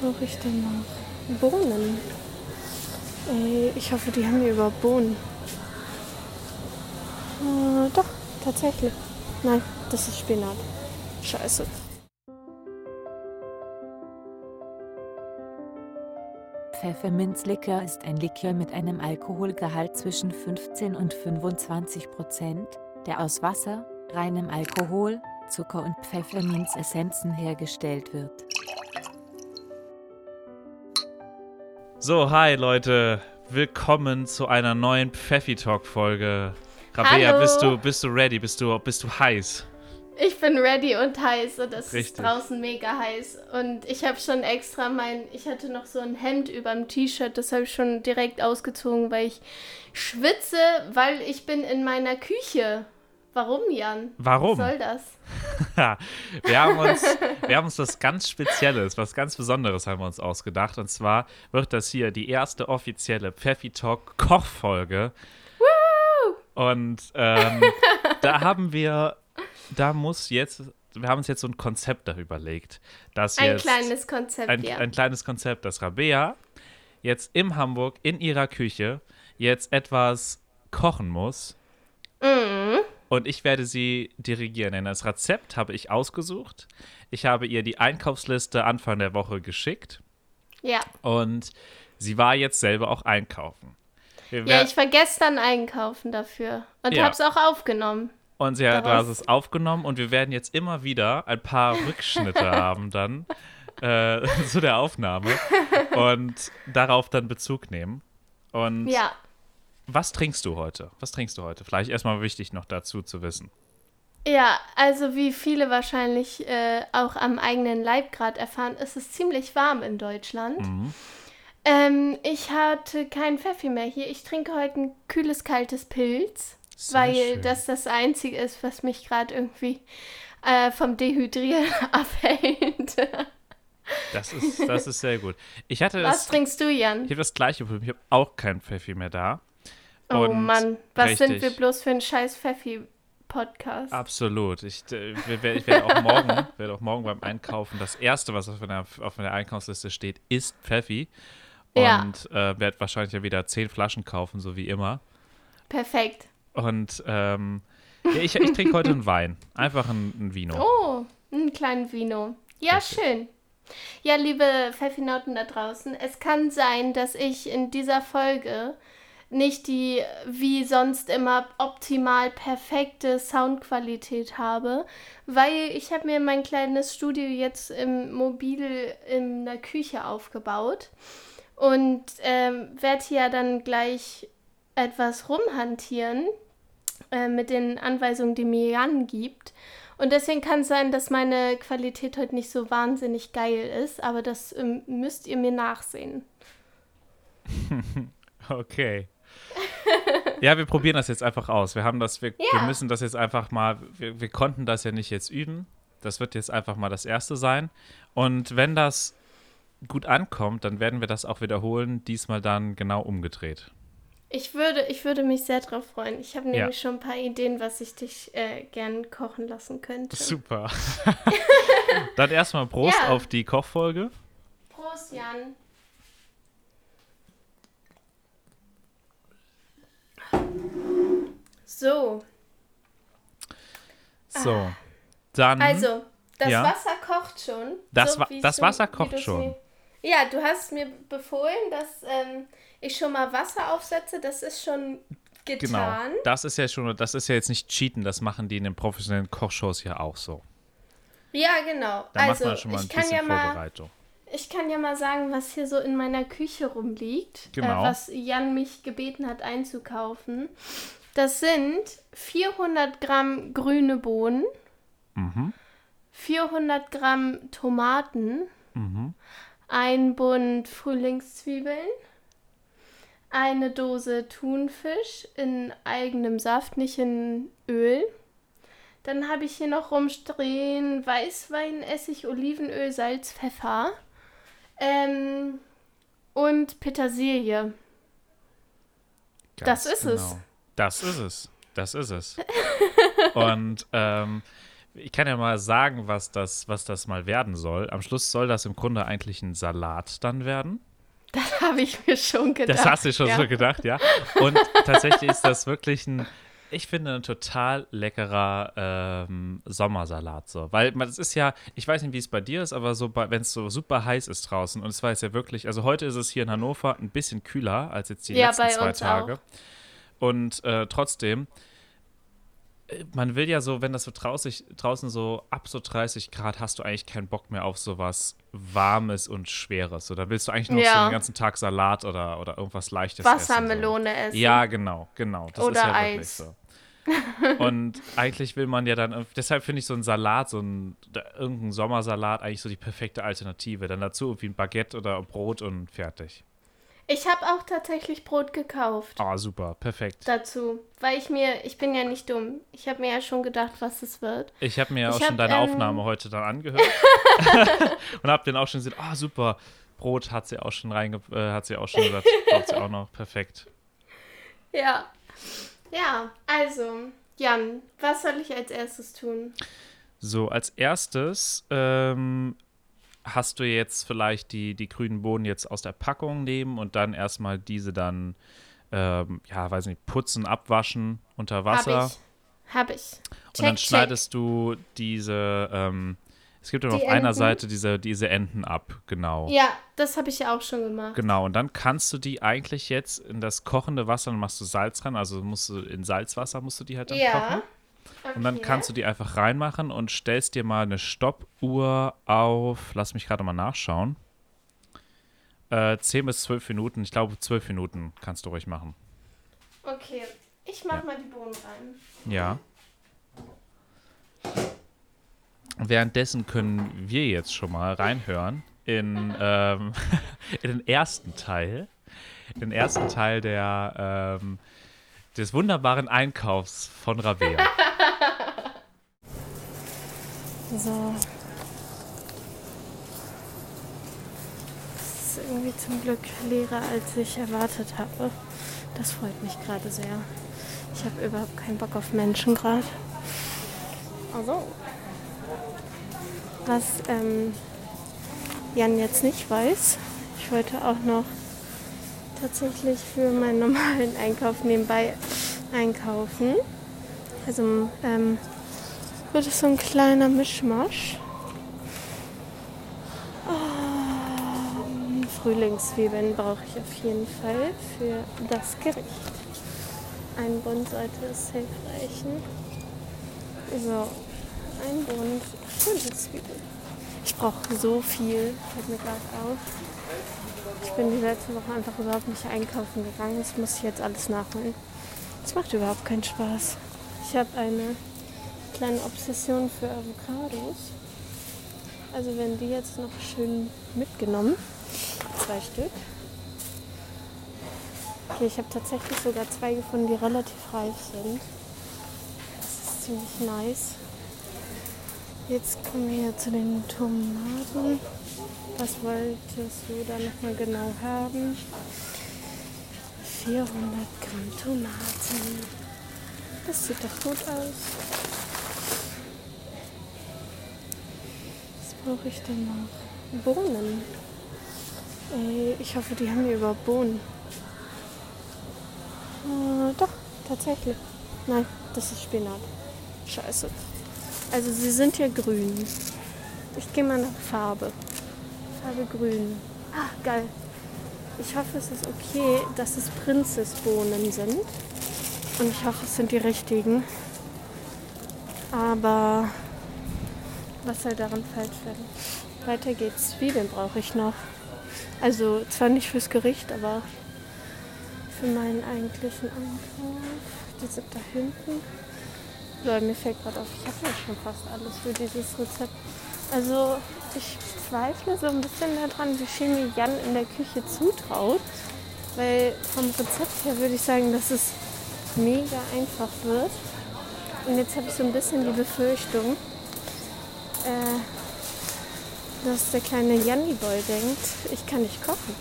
brauche ich denn noch? Bohnen. Ey, ich hoffe, die haben hier überhaupt Bohnen. Äh, doch, tatsächlich. Nein, das ist Spinat. Scheiße. Pfefferminzlikör ist ein Likör mit einem Alkoholgehalt zwischen 15 und 25 Prozent, der aus Wasser, reinem Alkohol, Zucker und Pfefferminzessenzen hergestellt wird. So, hi Leute, willkommen zu einer neuen Pfeffi Talk Folge. Rabea, Hallo. bist du bist du ready? Bist du bist du heiß? Ich bin ready und heiß und es Richtig. ist draußen mega heiß. Und ich habe schon extra mein, ich hatte noch so ein Hemd über dem T-Shirt, das habe ich schon direkt ausgezogen, weil ich schwitze, weil ich bin in meiner Küche. Warum, Jan? Warum? Was soll das? wir haben uns wir haben uns was ganz Spezielles, was ganz Besonderes haben wir uns ausgedacht und zwar wird das hier die erste offizielle Pfeffi Talk Kochfolge. Und ähm, da haben wir da muss jetzt wir haben uns jetzt so ein Konzept darüber überlegt, dass Ein kleines Konzept, ein, ja. ein kleines Konzept, dass Rabea jetzt in Hamburg in ihrer Küche jetzt etwas kochen muss. Mhm. Und ich werde sie dirigieren. Denn das Rezept habe ich ausgesucht. Ich habe ihr die Einkaufsliste Anfang der Woche geschickt. Ja. Und sie war jetzt selber auch einkaufen. Ja, ich war gestern einkaufen dafür und Ja. hab's auch aufgenommen. und sie hat daraus- das aufgenommen. Und wir werden jetzt immer wieder ein paar Rückschnitte haben dann äh, zu der Aufnahme. Und darauf dann Bezug nehmen. Und Ja. Was trinkst du heute? Was trinkst du heute? Vielleicht erstmal wichtig noch dazu zu wissen. Ja, also wie viele wahrscheinlich äh, auch am eigenen Leib gerade erfahren, ist es ziemlich warm in Deutschland. Mhm. Ähm, ich hatte kein Pfeffi mehr hier. Ich trinke heute ein kühles, kaltes Pilz, Sehr weil schön. das das Einzige ist, was mich gerade irgendwie äh, vom Dehydrieren abhält. Das ist, das ist sehr gut. Ich hatte was das, trinkst du, Jan? ich habe das gleiche Problem. Ich habe auch kein Pfeffi mehr da. Oh Und Mann, was sind richtig. wir bloß für ein scheiß Pfeffi-Podcast? Absolut. Ich, äh, ich werde auch morgen, werde auch morgen beim Einkaufen das erste, was auf meiner, auf meiner Einkaufsliste steht, ist Pfeffi. Ja. Und äh, werde wahrscheinlich ja wieder zehn Flaschen kaufen, so wie immer. Perfekt. Und ähm, ja, ich, ich trinke heute einen Wein. Einfach ein, ein Vino. Oh, einen kleinen Vino. Ja, Richtig. schön. Ja, liebe Pfeffinauten da draußen, es kann sein, dass ich in dieser Folge nicht die wie sonst immer optimal perfekte Soundqualität habe, weil ich habe mir mein kleines Studio jetzt im Mobil in der Küche aufgebaut und ähm, werde hier dann gleich etwas rumhantieren äh, mit den Anweisungen, die mir Jan gibt. Und deswegen kann es sein, dass meine Qualität heute nicht so wahnsinnig geil ist, aber das ähm, müsst ihr mir nachsehen. Okay. Ja, wir probieren das jetzt einfach aus. Wir haben das, wir, wir Ja. müssen das jetzt einfach mal, wir, wir konnten das ja nicht jetzt üben. Das wird jetzt einfach mal das erste sein. Und wenn das gut ankommt, dann werden wir das auch wiederholen, diesmal dann genau umgedreht. Ich würde, ich würde mich sehr drauf freuen. Ich habe Ja. nämlich schon ein paar Ideen, was ich dich äh, gern kochen lassen könnte. Super. dann erstmal Prost Ja. auf die Kochfolge. Prost, Jan. So, So. Dann. also, das Ja. Wasser kocht schon. Das so Wa- das du- Wasser kocht schon. Mir, ja, du hast mir befohlen, dass ähm, ich schon mal Wasser aufsetze. Das ist schon Genau. getan. Das ist ja schon, das ist ja jetzt nicht Cheaten, das machen die in den professionellen Kochshows ja auch so. Ja, genau. Da macht also, man schon mal ein ich bisschen ja mal Vorbereitung. Ich kann ja mal sagen, was hier so in meiner Küche rumliegt, Genau. äh, was Jan mich gebeten hat einzukaufen. Das sind 400 Gramm grüne Bohnen, Mhm. 400 Gramm Tomaten, Mhm. ein Bund Frühlingszwiebeln, eine Dose Thunfisch in eigenem Saft, nicht in Öl. Dann habe ich hier noch rumstehen Weißwein, Essig, Olivenöl, Salz, Pfeffer ähm, und Petersilie. Das ist es. Das ist es. Das ist es. Und ähm, ich kann ja mal sagen, was das, was das mal werden soll. Am Schluss soll das im Grunde eigentlich ein Salat dann werden. Das habe ich mir schon gedacht. Das hast du schon ja. so gedacht, ja. Und tatsächlich ist das wirklich ein, ich finde, ein total leckerer ähm, Sommersalat so. Weil man, das ist ja, ich weiß nicht, wie es bei dir ist, aber so, wenn es so super heiß ist draußen und es war jetzt ja wirklich, also heute ist es hier in Hannover ein bisschen kühler als jetzt die Ja, letzten zwei Tage. auch. Und äh, trotzdem, man will ja so, wenn das so draußen, draußen so ab so 30 Grad, hast du eigentlich keinen Bock mehr auf sowas Warmes und Schweres. So, da willst du eigentlich noch Ja. so den ganzen Tag Salat oder, oder irgendwas Leichtes essen. Wassermelone essen. So. Ja, genau, genau. Das Oder ist ja wirklich Eis. so. Und eigentlich will man ja dann, deshalb finde ich so einen Salat, so ein da- irgendein Sommersalat eigentlich so die perfekte Alternative. Dann dazu irgendwie ein Baguette oder Brot und fertig. Ich habe auch tatsächlich Brot gekauft Ah, super, perfekt. dazu, weil ich mir, ich bin ja nicht dumm. Ich habe mir ja schon gedacht, was es wird. Ich habe mir ja auch schon hab, deine ähm, Aufnahme heute dann angehört und habe dann auch schon gesehen, ah super, Brot hat sie auch schon reinge, äh, hat sie auch schon gesagt, braucht sie auch noch, perfekt. Ja. Ja, also, Jan, was soll ich als erstes tun? So, als erstes ähm, hast du jetzt vielleicht die, die grünen Bohnen jetzt aus der Packung nehmen und dann erstmal diese dann, ähm, ja, weiß nicht, putzen, abwaschen unter Wasser. Hab ich. Hab ich. und dann Check, schneidest du diese, ähm, es gibt ja auf einer Enden? Seite diese, diese Enden ab, genau. Ja, das habe ich ja auch schon gemacht. Genau, und dann kannst du die eigentlich jetzt in das kochende Wasser, dann machst du Salz ran, also musst du in Salzwasser musst du die halt dann kochen. Ja. Und dann kannst du die einfach reinmachen und stellst dir mal eine Stoppuhr auf, lass mich gerade mal nachschauen. Äh, 10 bis 12 Minuten, ich glaube 12 Minuten kannst du ruhig machen. Okay, ich mach Ja. mal die Bohnen rein. Ja. Währenddessen können wir jetzt schon mal reinhören in, ähm, in den ersten Teil. Den ersten Teil der, ähm, des wunderbaren Einkaufs von Rabea. So. Es ist irgendwie zum Glück leerer, als ich erwartet habe. Das freut mich gerade sehr. Ich habe überhaupt keinen Bock auf Menschen gerade. Also. Was ähm, Jan jetzt nicht weiß, ich wollte auch noch tatsächlich für meinen normalen Einkauf nebenbei einkaufen. Also ähm, wird es so ein kleiner Mischmasch. Ähm, Frühlingszwiebeln brauche ich auf jeden Fall für das Gericht. Ein Bund sollte es safe reichen. So, ein Bund Frühlingszwiebeln. Ich brauche so viel, fällt mir gerade auf. Ich bin die letzte Woche einfach überhaupt nicht einkaufen gegangen. Das muss ich jetzt alles nachholen. Das macht überhaupt keinen Spaß. Ich habe eine kleine Obsession für Avocados. Also werden die jetzt noch schön mitgenommen. Zwei Stück. Okay, ich habe tatsächlich sogar zwei gefunden, die relativ reif sind. Das ist ziemlich nice. Jetzt kommen wir zu den Tomaten. Was wolltest du da nochmal genau haben? 400 Gramm Tomaten. Das sieht doch gut aus. Brauche ich denn noch? Bohnen. Ey, ich hoffe, die haben hier überhaupt Bohnen. Äh, doch, tatsächlich. Nein, das ist Spinat. Scheiße. Also sie sind hier grün. Ich gehe mal nach Farbe. Farbe grün. Ah, geil. Ich hoffe, es ist okay, dass es Prinzessbohnen sind. Und ich hoffe, es sind die richtigen. Aber was soll daran falsch werden? Weiter geht's. Zwiebeln brauche ich noch. Also zwar nicht fürs Gericht, aber für meinen eigentlichen Einkauf. Die sind da hinten. So, mir fällt gerade auf, ich habe ja schon fast alles für dieses Rezept. Also ich zweifle so ein bisschen daran, wie viel mir Jan in der Küche zutraut. Weil vom Rezept her würde ich sagen, dass es mega einfach wird. Und jetzt habe ich so ein bisschen die Befürchtung, äh, dass der kleine Janni-Boy denkt, ich kann nicht kochen.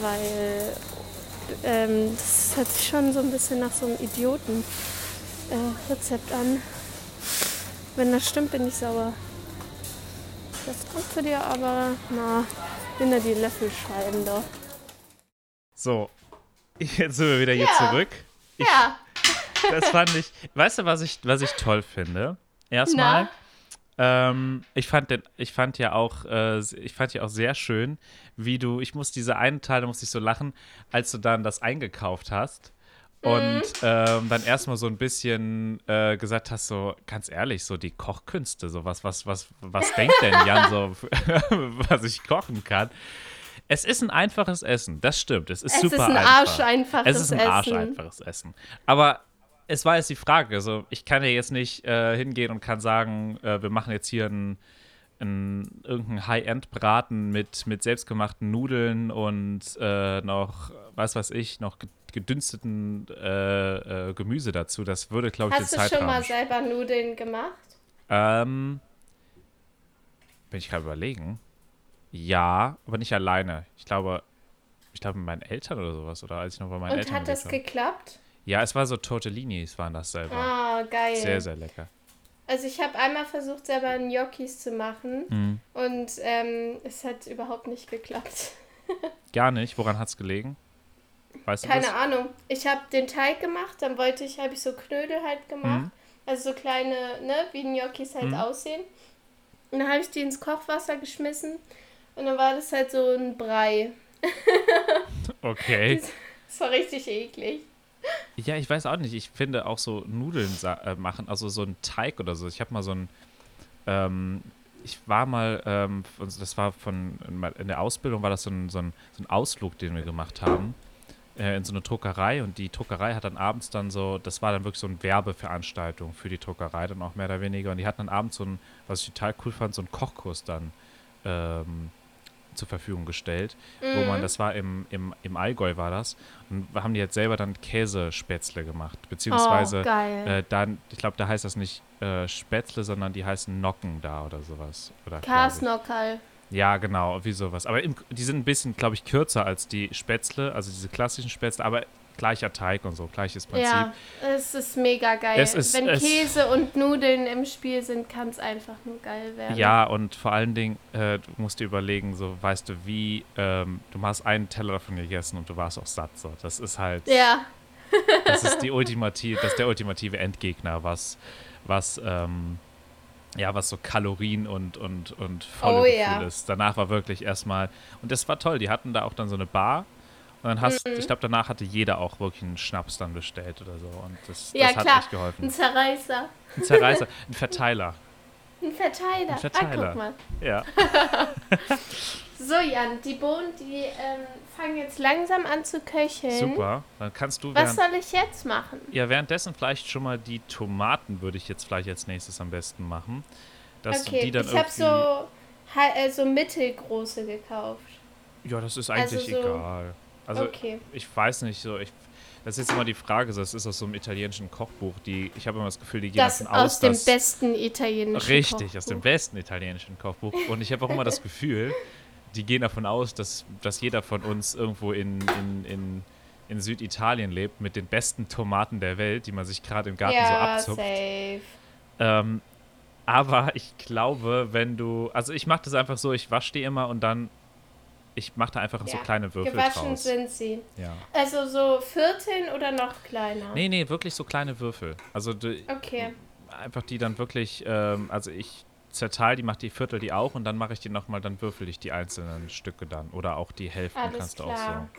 Weil ähm, das hört sich schon so ein bisschen nach so einem Idioten-Rezept an. Wenn das stimmt, bin ich sauer. Das kommt zu dir, aber na, bin da die Löffelscheiben da. So, jetzt sind wir wieder hier Ja. zurück. Ich, Ja, Das fand ich. Weißt du, was ich, was ich toll finde? Erstmal, ähm, ich fand den, ich fand ja auch, äh, ich fand ja auch sehr schön, wie du, ich muss diese einen Teil, da musste ich so lachen, als du dann das eingekauft hast. Und ähm, dann erstmal so ein bisschen äh, gesagt hast, so ganz ehrlich, so die Kochkünste, so was, was, was, was denkt denn Jan so, was ich kochen kann? Es ist ein einfaches Essen, das stimmt. Es ist es super ist ein einfach. arscheinfaches Es ist ein Essen. arscheinfaches Essen. Aber es war jetzt die Frage. Also, ich kann ja jetzt nicht äh, hingehen und kann sagen, äh, wir machen jetzt hier einen ein, irgendeinen High-End-Braten mit, mit selbstgemachten Nudeln und äh, noch, was weiß ich, noch ge- gedünsteten äh, äh, Gemüse dazu. Das würde, glaube ich, Hast den du schon mal selber Nudeln gemacht? ähm, bin ich gerade überlegen. Ja, aber nicht alleine. Ich glaube, ich glaube mit meinen Eltern oder sowas. Oder als ich noch bei meinen Und Eltern hat das habe. geklappt? Ja, es war so Tortellinis waren das selber. Ah, geil. Sehr, sehr lecker. Also ich habe einmal versucht, selber Gnocchis zu machen Mhm. und ähm, es hat überhaupt nicht geklappt. Gar nicht. Woran hat es gelegen? Weißt Keine das? Ahnung. Ich habe den Teig gemacht, dann wollte ich, habe ich so Knödel halt gemacht. Mhm. Also so kleine, ne, wie Gnocchis halt Mhm. aussehen. Und dann habe ich die ins Kochwasser geschmissen und dann war das halt so ein Brei. Okay. Das war richtig eklig. Ja, ich weiß auch nicht. Ich finde auch so Nudeln äh, machen, also so ein Teig oder so. Ich habe mal so ein, ähm, ich war mal, ähm, das war von, in der Ausbildung war das so ein, so ein, so ein Ausflug, den wir gemacht haben, äh, in so eine Druckerei und die Druckerei hat dann abends dann so, das war dann wirklich so eine Werbeveranstaltung für die Druckerei, dann auch mehr oder weniger. Und die hatten dann abends so ein, was ich total cool fand, so einen Kochkurs dann ähm, zur Verfügung gestellt, wo Mhm. man, das war im, im, im Allgäu war das, und wir haben die jetzt selber dann Käsespätzle gemacht, beziehungsweise oh, geil. äh, dann, ich glaube, da heißt das nicht äh, Spätzle, sondern die heißen Nocken da oder sowas. Oder. Kasnockerl. Ja, genau, wie sowas. Aber im, die sind ein bisschen, glaube ich, kürzer als die Spätzle, also diese klassischen Spätzle, aber gleicher Teig und so, gleiches Prinzip. Ja, es ist mega geil. Ist- Wenn Käse und Nudeln im Spiel sind, kann es einfach nur geil werden. Ja, und vor allen Dingen, äh, du musst dir überlegen, so, weißt du, wie, ähm, du hast einen Teller davon gegessen und du warst auch satt. So. Das ist halt, Ja, das ist die ultimative, das ist der ultimative Endgegner, was, was, ähm, ja, was so Kalorien und, und, und volle Oh, Gefühl ja. ist. Danach war wirklich erstmal, und das war toll, die hatten da auch dann so eine Bar. Und dann hast, Mhm. ich glaube, danach hatte jeder auch wirklich einen Schnaps dann bestellt oder so. Und das, Ja, das hat klar. echt geholfen. ein Zerreißer. Ein Zerreißer, ein Verteiler. Ein Verteiler. Ein Verteiler. Ah, guck mal. Ja. So, Jan, die Bohnen, die ähm, fangen jetzt langsam an zu köcheln. Super. Dann kannst du Was soll ich jetzt machen? ja, währenddessen vielleicht schon mal die Tomaten würde ich jetzt vielleicht als nächstes am besten machen. Dass okay, die dann ich habe so, äh, so mittelgroße gekauft. ja, das ist eigentlich also so- egal. Also okay. ich weiß nicht so, ich. Das ist jetzt immer die Frage, das ist aus so einem italienischen Kochbuch, die, ich habe immer das Gefühl, die gehen Das davon aus aus, dem dass, besten italienischen Richtig, aus dem Kochbuch. besten italienischen Kochbuch. Und ich habe auch immer das Gefühl, die gehen davon aus, dass, dass jeder von uns irgendwo in, in, in, in Süditalien lebt mit den besten Tomaten der Welt, die man sich gerade im Garten so Ja, abzupft. safe. Ähm, aber ich glaube, wenn du, also ich mache das einfach so, ich wasche die immer und dann, ich mache da einfach so Ja, kleine Würfel Gewaschen draus. sind sie. Ja. Also so Vierteln oder noch kleiner? Nee, nee, wirklich so kleine Würfel. Also du, Okay. einfach die dann wirklich, ähm, also ich zerteile die, mache die Viertel die auch und dann mache ich die nochmal, dann würfel ich die einzelnen Stücke dann. Oder auch die Hälften Alles kannst du klar. auch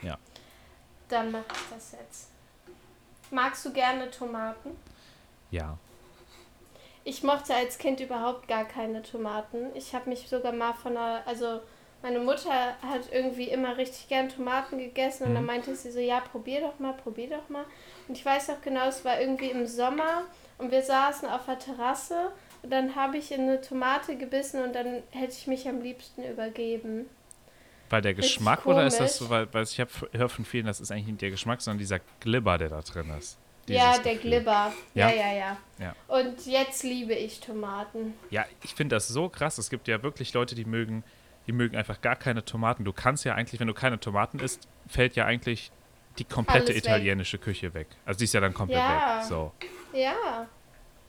so. Ja. Dann mach ich das jetzt. Magst du gerne Tomaten? Ja. Ich mochte als Kind überhaupt gar keine Tomaten. Ich habe mich sogar mal von einer, also meine Mutter hat irgendwie immer richtig gern Tomaten gegessen und dann Mhm. meinte sie so, ja, probier doch mal, probier doch mal. Und ich weiß auch genau, es war irgendwie im Sommer und wir saßen auf der Terrasse und dann habe ich in eine Tomate gebissen und dann hätte ich mich am liebsten übergeben. Weil der Geschmack oder ist das so, weil, weil ich höre von vielen, das ist eigentlich nicht der Geschmack, sondern dieser Glibber, der da drin ist. ja, der Gefühl. Glibber. Ja, Ja? ja, ja, Ja. Und jetzt liebe ich Tomaten. Ja, ich finde das so krass. Es gibt ja wirklich Leute, die mögen, die mögen einfach gar keine Tomaten. Du kannst ja eigentlich, wenn du keine Tomaten isst, fällt ja eigentlich die komplette Alles weg. italienische Küche weg. Also die ist ja dann komplett Ja. weg. So. Ja.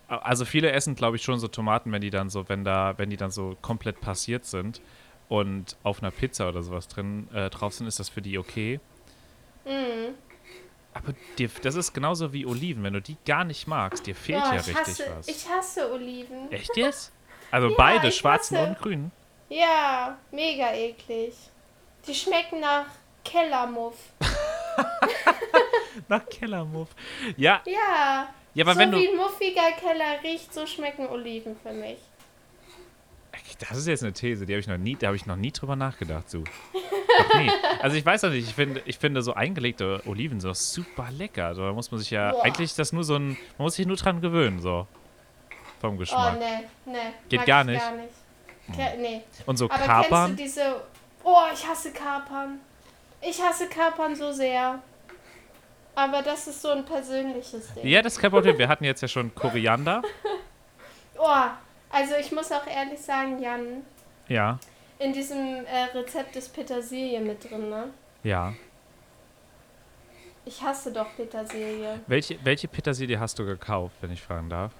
Also viele essen, glaube ich, schon so Tomaten, wenn die dann so, wenn da, wenn die dann so komplett passiert sind und auf einer Pizza oder sowas drin äh, drauf sind, ist das für die okay. Mhm. Aber dir, das ist genauso wie Oliven. Wenn du die gar nicht magst, dir fehlt Boah, ja ich richtig hasse, was. Ich hasse Oliven. Echt jetzt? Also Ja, beide, schwarzen hasse- und grünen. Ja, mega eklig. Die schmecken nach Kellermuff. Nach Kellermuff. Ja, Ja. ja aber so wenn du. wie ein muffiger Keller riecht, so schmecken Oliven für mich. Das ist jetzt eine These, die habe ich noch nie, da habe ich noch nie drüber nachgedacht, so. Also ich weiß noch nicht, ich finde, ich finde so eingelegte Oliven so super lecker. Da muss man sich ja, Boah. eigentlich ist das nur so ein, man muss sich nur dran gewöhnen, so. Vom Oh, Geschmack. ne, ne. Geht mag gar ich nicht. Gar nicht. Ke nee. Und so Aber Kapern. kennst du diese... Oh, ich hasse Kapern. Ich hasse Kapern so sehr. Aber das ist so ein persönliches Ding. Ja, das ist kein Problem. Wir hatten jetzt ja schon Koriander. Oh, also ich muss auch ehrlich sagen, Jan, Ja, in diesem äh, Rezept ist Petersilie mit drin, ne? ja. Ich hasse doch Petersilie. Welche, welche Petersilie hast du gekauft, wenn ich fragen darf?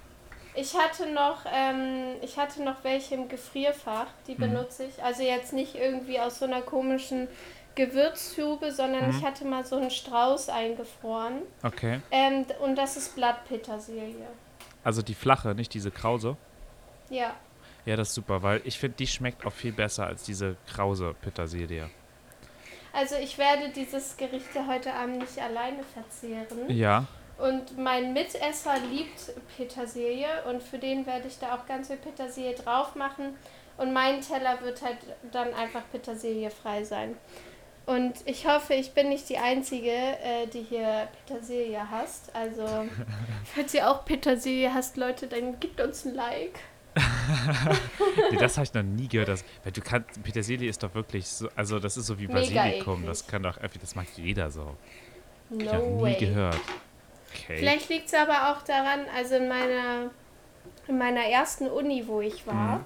Ich hatte noch, ähm, ich hatte noch welche im Gefrierfach, die Mhm. benutze ich. Also jetzt nicht irgendwie aus so einer komischen Gewürztube, sondern Mhm. ich hatte mal so einen Strauß eingefroren. Okay. Ähm, und das ist Blattpetersilie. Also die flache, nicht diese krause. Ja. Ja, das ist super, weil ich finde, die schmeckt auch viel besser als diese krause Petersilie. Also ich werde dieses Gericht ja heute Abend nicht alleine verzehren. Ja. Und mein Mitesser liebt Petersilie und für den werde ich da auch ganz viel Petersilie drauf machen. Und mein Teller wird halt dann einfach petersiliefrei sein. Und ich hoffe, ich bin nicht die Einzige, äh, die hier Petersilie hasst. Also, falls ihr auch Petersilie hasst, Leute, dann gebt uns ein Like. Nee, das habe ich noch nie gehört. Dass, weil du kannst, Petersilie ist doch wirklich so, also das ist so wie Basilikum. Das kann doch, das mag jeder so. No ich habe nie gehört. Okay. Vielleicht liegt es aber auch daran, also in meiner, in meiner ersten Uni, wo ich war, Mhm.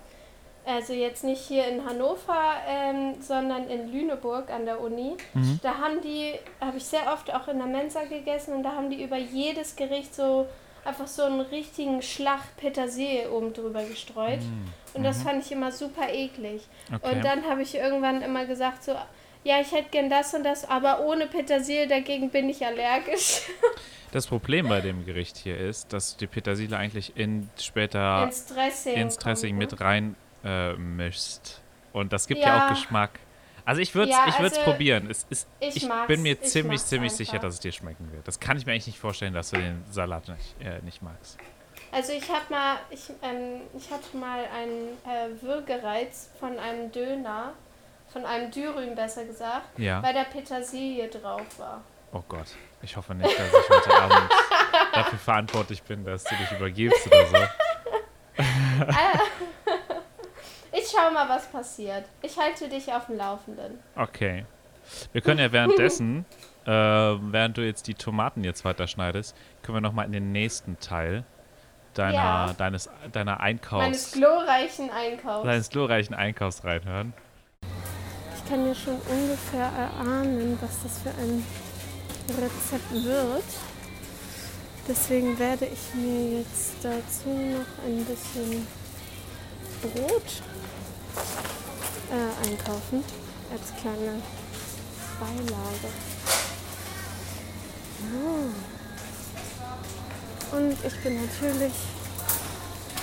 also jetzt nicht hier in Hannover, ähm, sondern in Lüneburg an der Uni, Mhm. da haben die, habe ich sehr oft auch in der Mensa gegessen und da haben die über jedes Gericht so einfach so einen richtigen Schlag Petersilie oben drüber gestreut. Und das fand ich immer super eklig. Mhm. Okay. Und dann habe ich irgendwann immer gesagt so, ja, ich hätte gern das und das, aber ohne Petersilie, dagegen bin ich allergisch. Das Problem bei dem Gericht hier ist, dass du die Petersilie eigentlich in später ins Dressing. ins Dressing mit ne? rein äh, mischst. Und das gibt ja, Ja. auch Geschmack. Also ich würde es Ja, ich also probieren. Es ist, ich ich bin mir Ich ziemlich, ziemlich einfach. sicher, dass es dir schmecken wird. Das kann ich mir eigentlich nicht vorstellen, dass du den Salat nicht, äh, nicht magst. Also ich habe mal, ich, ähm, ich hatte mal einen äh, Würgereiz von einem Döner, von einem Dürüm besser gesagt, Ja. weil da Petersilie drauf war. Oh Gott. Ich hoffe nicht, dass ich heute Abend dafür verantwortlich bin, dass du dich übergibst oder so. Ich schau mal, was passiert. Ich halte dich auf dem Laufenden. Okay. Wir können ja währenddessen, äh, während du jetzt die Tomaten jetzt weiter schneidest, können wir nochmal in den nächsten Teil deiner, Ja. deines, deiner Meines Einkaufs, glorreichen Einkaufs. deines glorreichen Einkaufs reinhören. Ich kann ja schon ungefähr erahnen, was das für ein Rezept wird. Deswegen werde ich mir jetzt dazu noch ein bisschen Brot äh, einkaufen als kleine Beilage. So. Und ich bin natürlich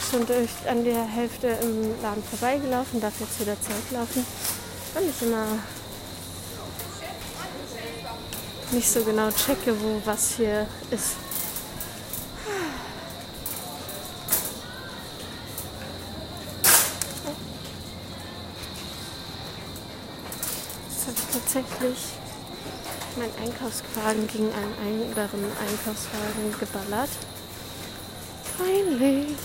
schon durch an der Hälfte im Laden vorbeigelaufen, darf jetzt wieder zurücklaufen, weil ich immer nicht so genau checke, wo was hier ist. Jetzt habe ich tatsächlich meinen Einkaufswagen gegen einen anderen Einkaufswagen geballert. Peinlich.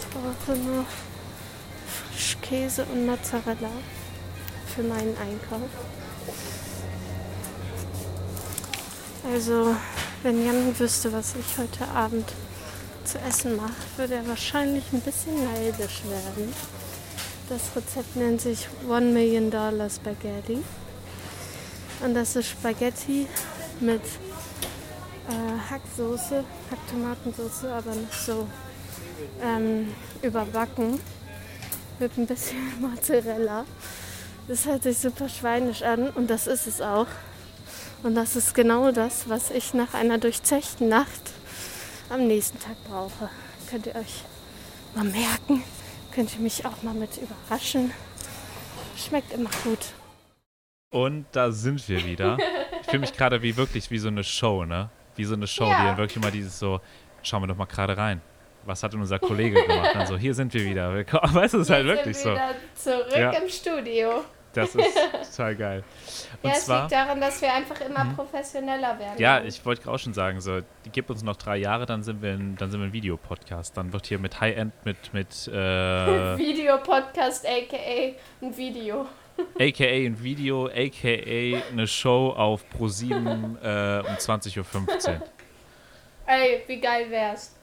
Ich brauche noch Frischkäse und Mozzarella für meinen Einkauf. Also, wenn Jan wüsste, was ich heute Abend zu essen mache, würde er wahrscheinlich ein bisschen neidisch werden. Das Rezept nennt sich One Million Dollar Spaghetti. Und das ist Spaghetti mit äh, Hacksoße, Hacktomatensoße, aber nicht so ähm, überbacken. Mit ein bisschen Mozzarella. Das hört sich super schweinisch an und das ist es auch. Und das ist genau das, was ich nach einer durchzechten Nacht am nächsten Tag brauche. Könnt ihr euch mal merken. Könnt ihr mich auch mal mit überraschen. Schmeckt immer gut. Und da sind wir wieder. Ich fühle mich gerade wie wirklich wie so eine Show, ne? Wie so eine Show, ja. die dann wirklich immer dieses so, schauen wir doch mal gerade rein. Was hat denn unser Kollege gemacht? Dann so, hier sind wir wieder. Willkommen. Weißt du, es ist halt wirklich so. Zurück ja. im Studio. Das ist total geil. Und ja, es zwar, liegt daran, dass wir einfach immer mhm. professioneller werden. Ja, ich wollte auch schon sagen, so, gib uns noch drei Jahre, dann sind wir ein, dann sind wir ein Videopodcast. Dann wird hier mit High-End, mit, mit äh, Videopodcast, aka ein Video. AKA ein Video, AKA eine Show auf Pro7 äh, um 20.15 Uhr. Ey, wie geil wär's.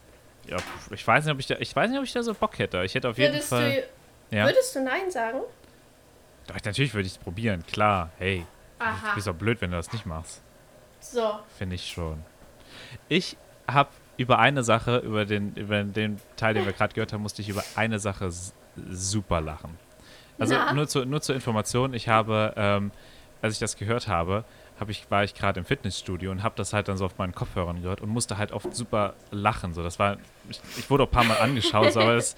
Ja, ich weiß nicht, ob ich da, ich weiß nicht, ob ich da so Bock hätte. Ich hätte auf jeden würdest Fall. Du, ja? Würdest du Nein sagen? Doch, natürlich würde ich es probieren, klar. Hey. Aha. Du bist doch blöd, wenn du das nicht machst. So. Finde ich schon. Ich habe über eine Sache, über den, über den Teil, den wir gerade gehört haben, musste ich über eine Sache super lachen. Also nur, zu, nur zur Information, ich habe, ähm, als ich das gehört habe, hab ich, war ich gerade im Fitnessstudio und habe das halt dann so auf meinen Kopfhörern gehört und musste halt oft super lachen. So, das war, ich, ich wurde auch ein paar Mal angeschaut, so, aber es,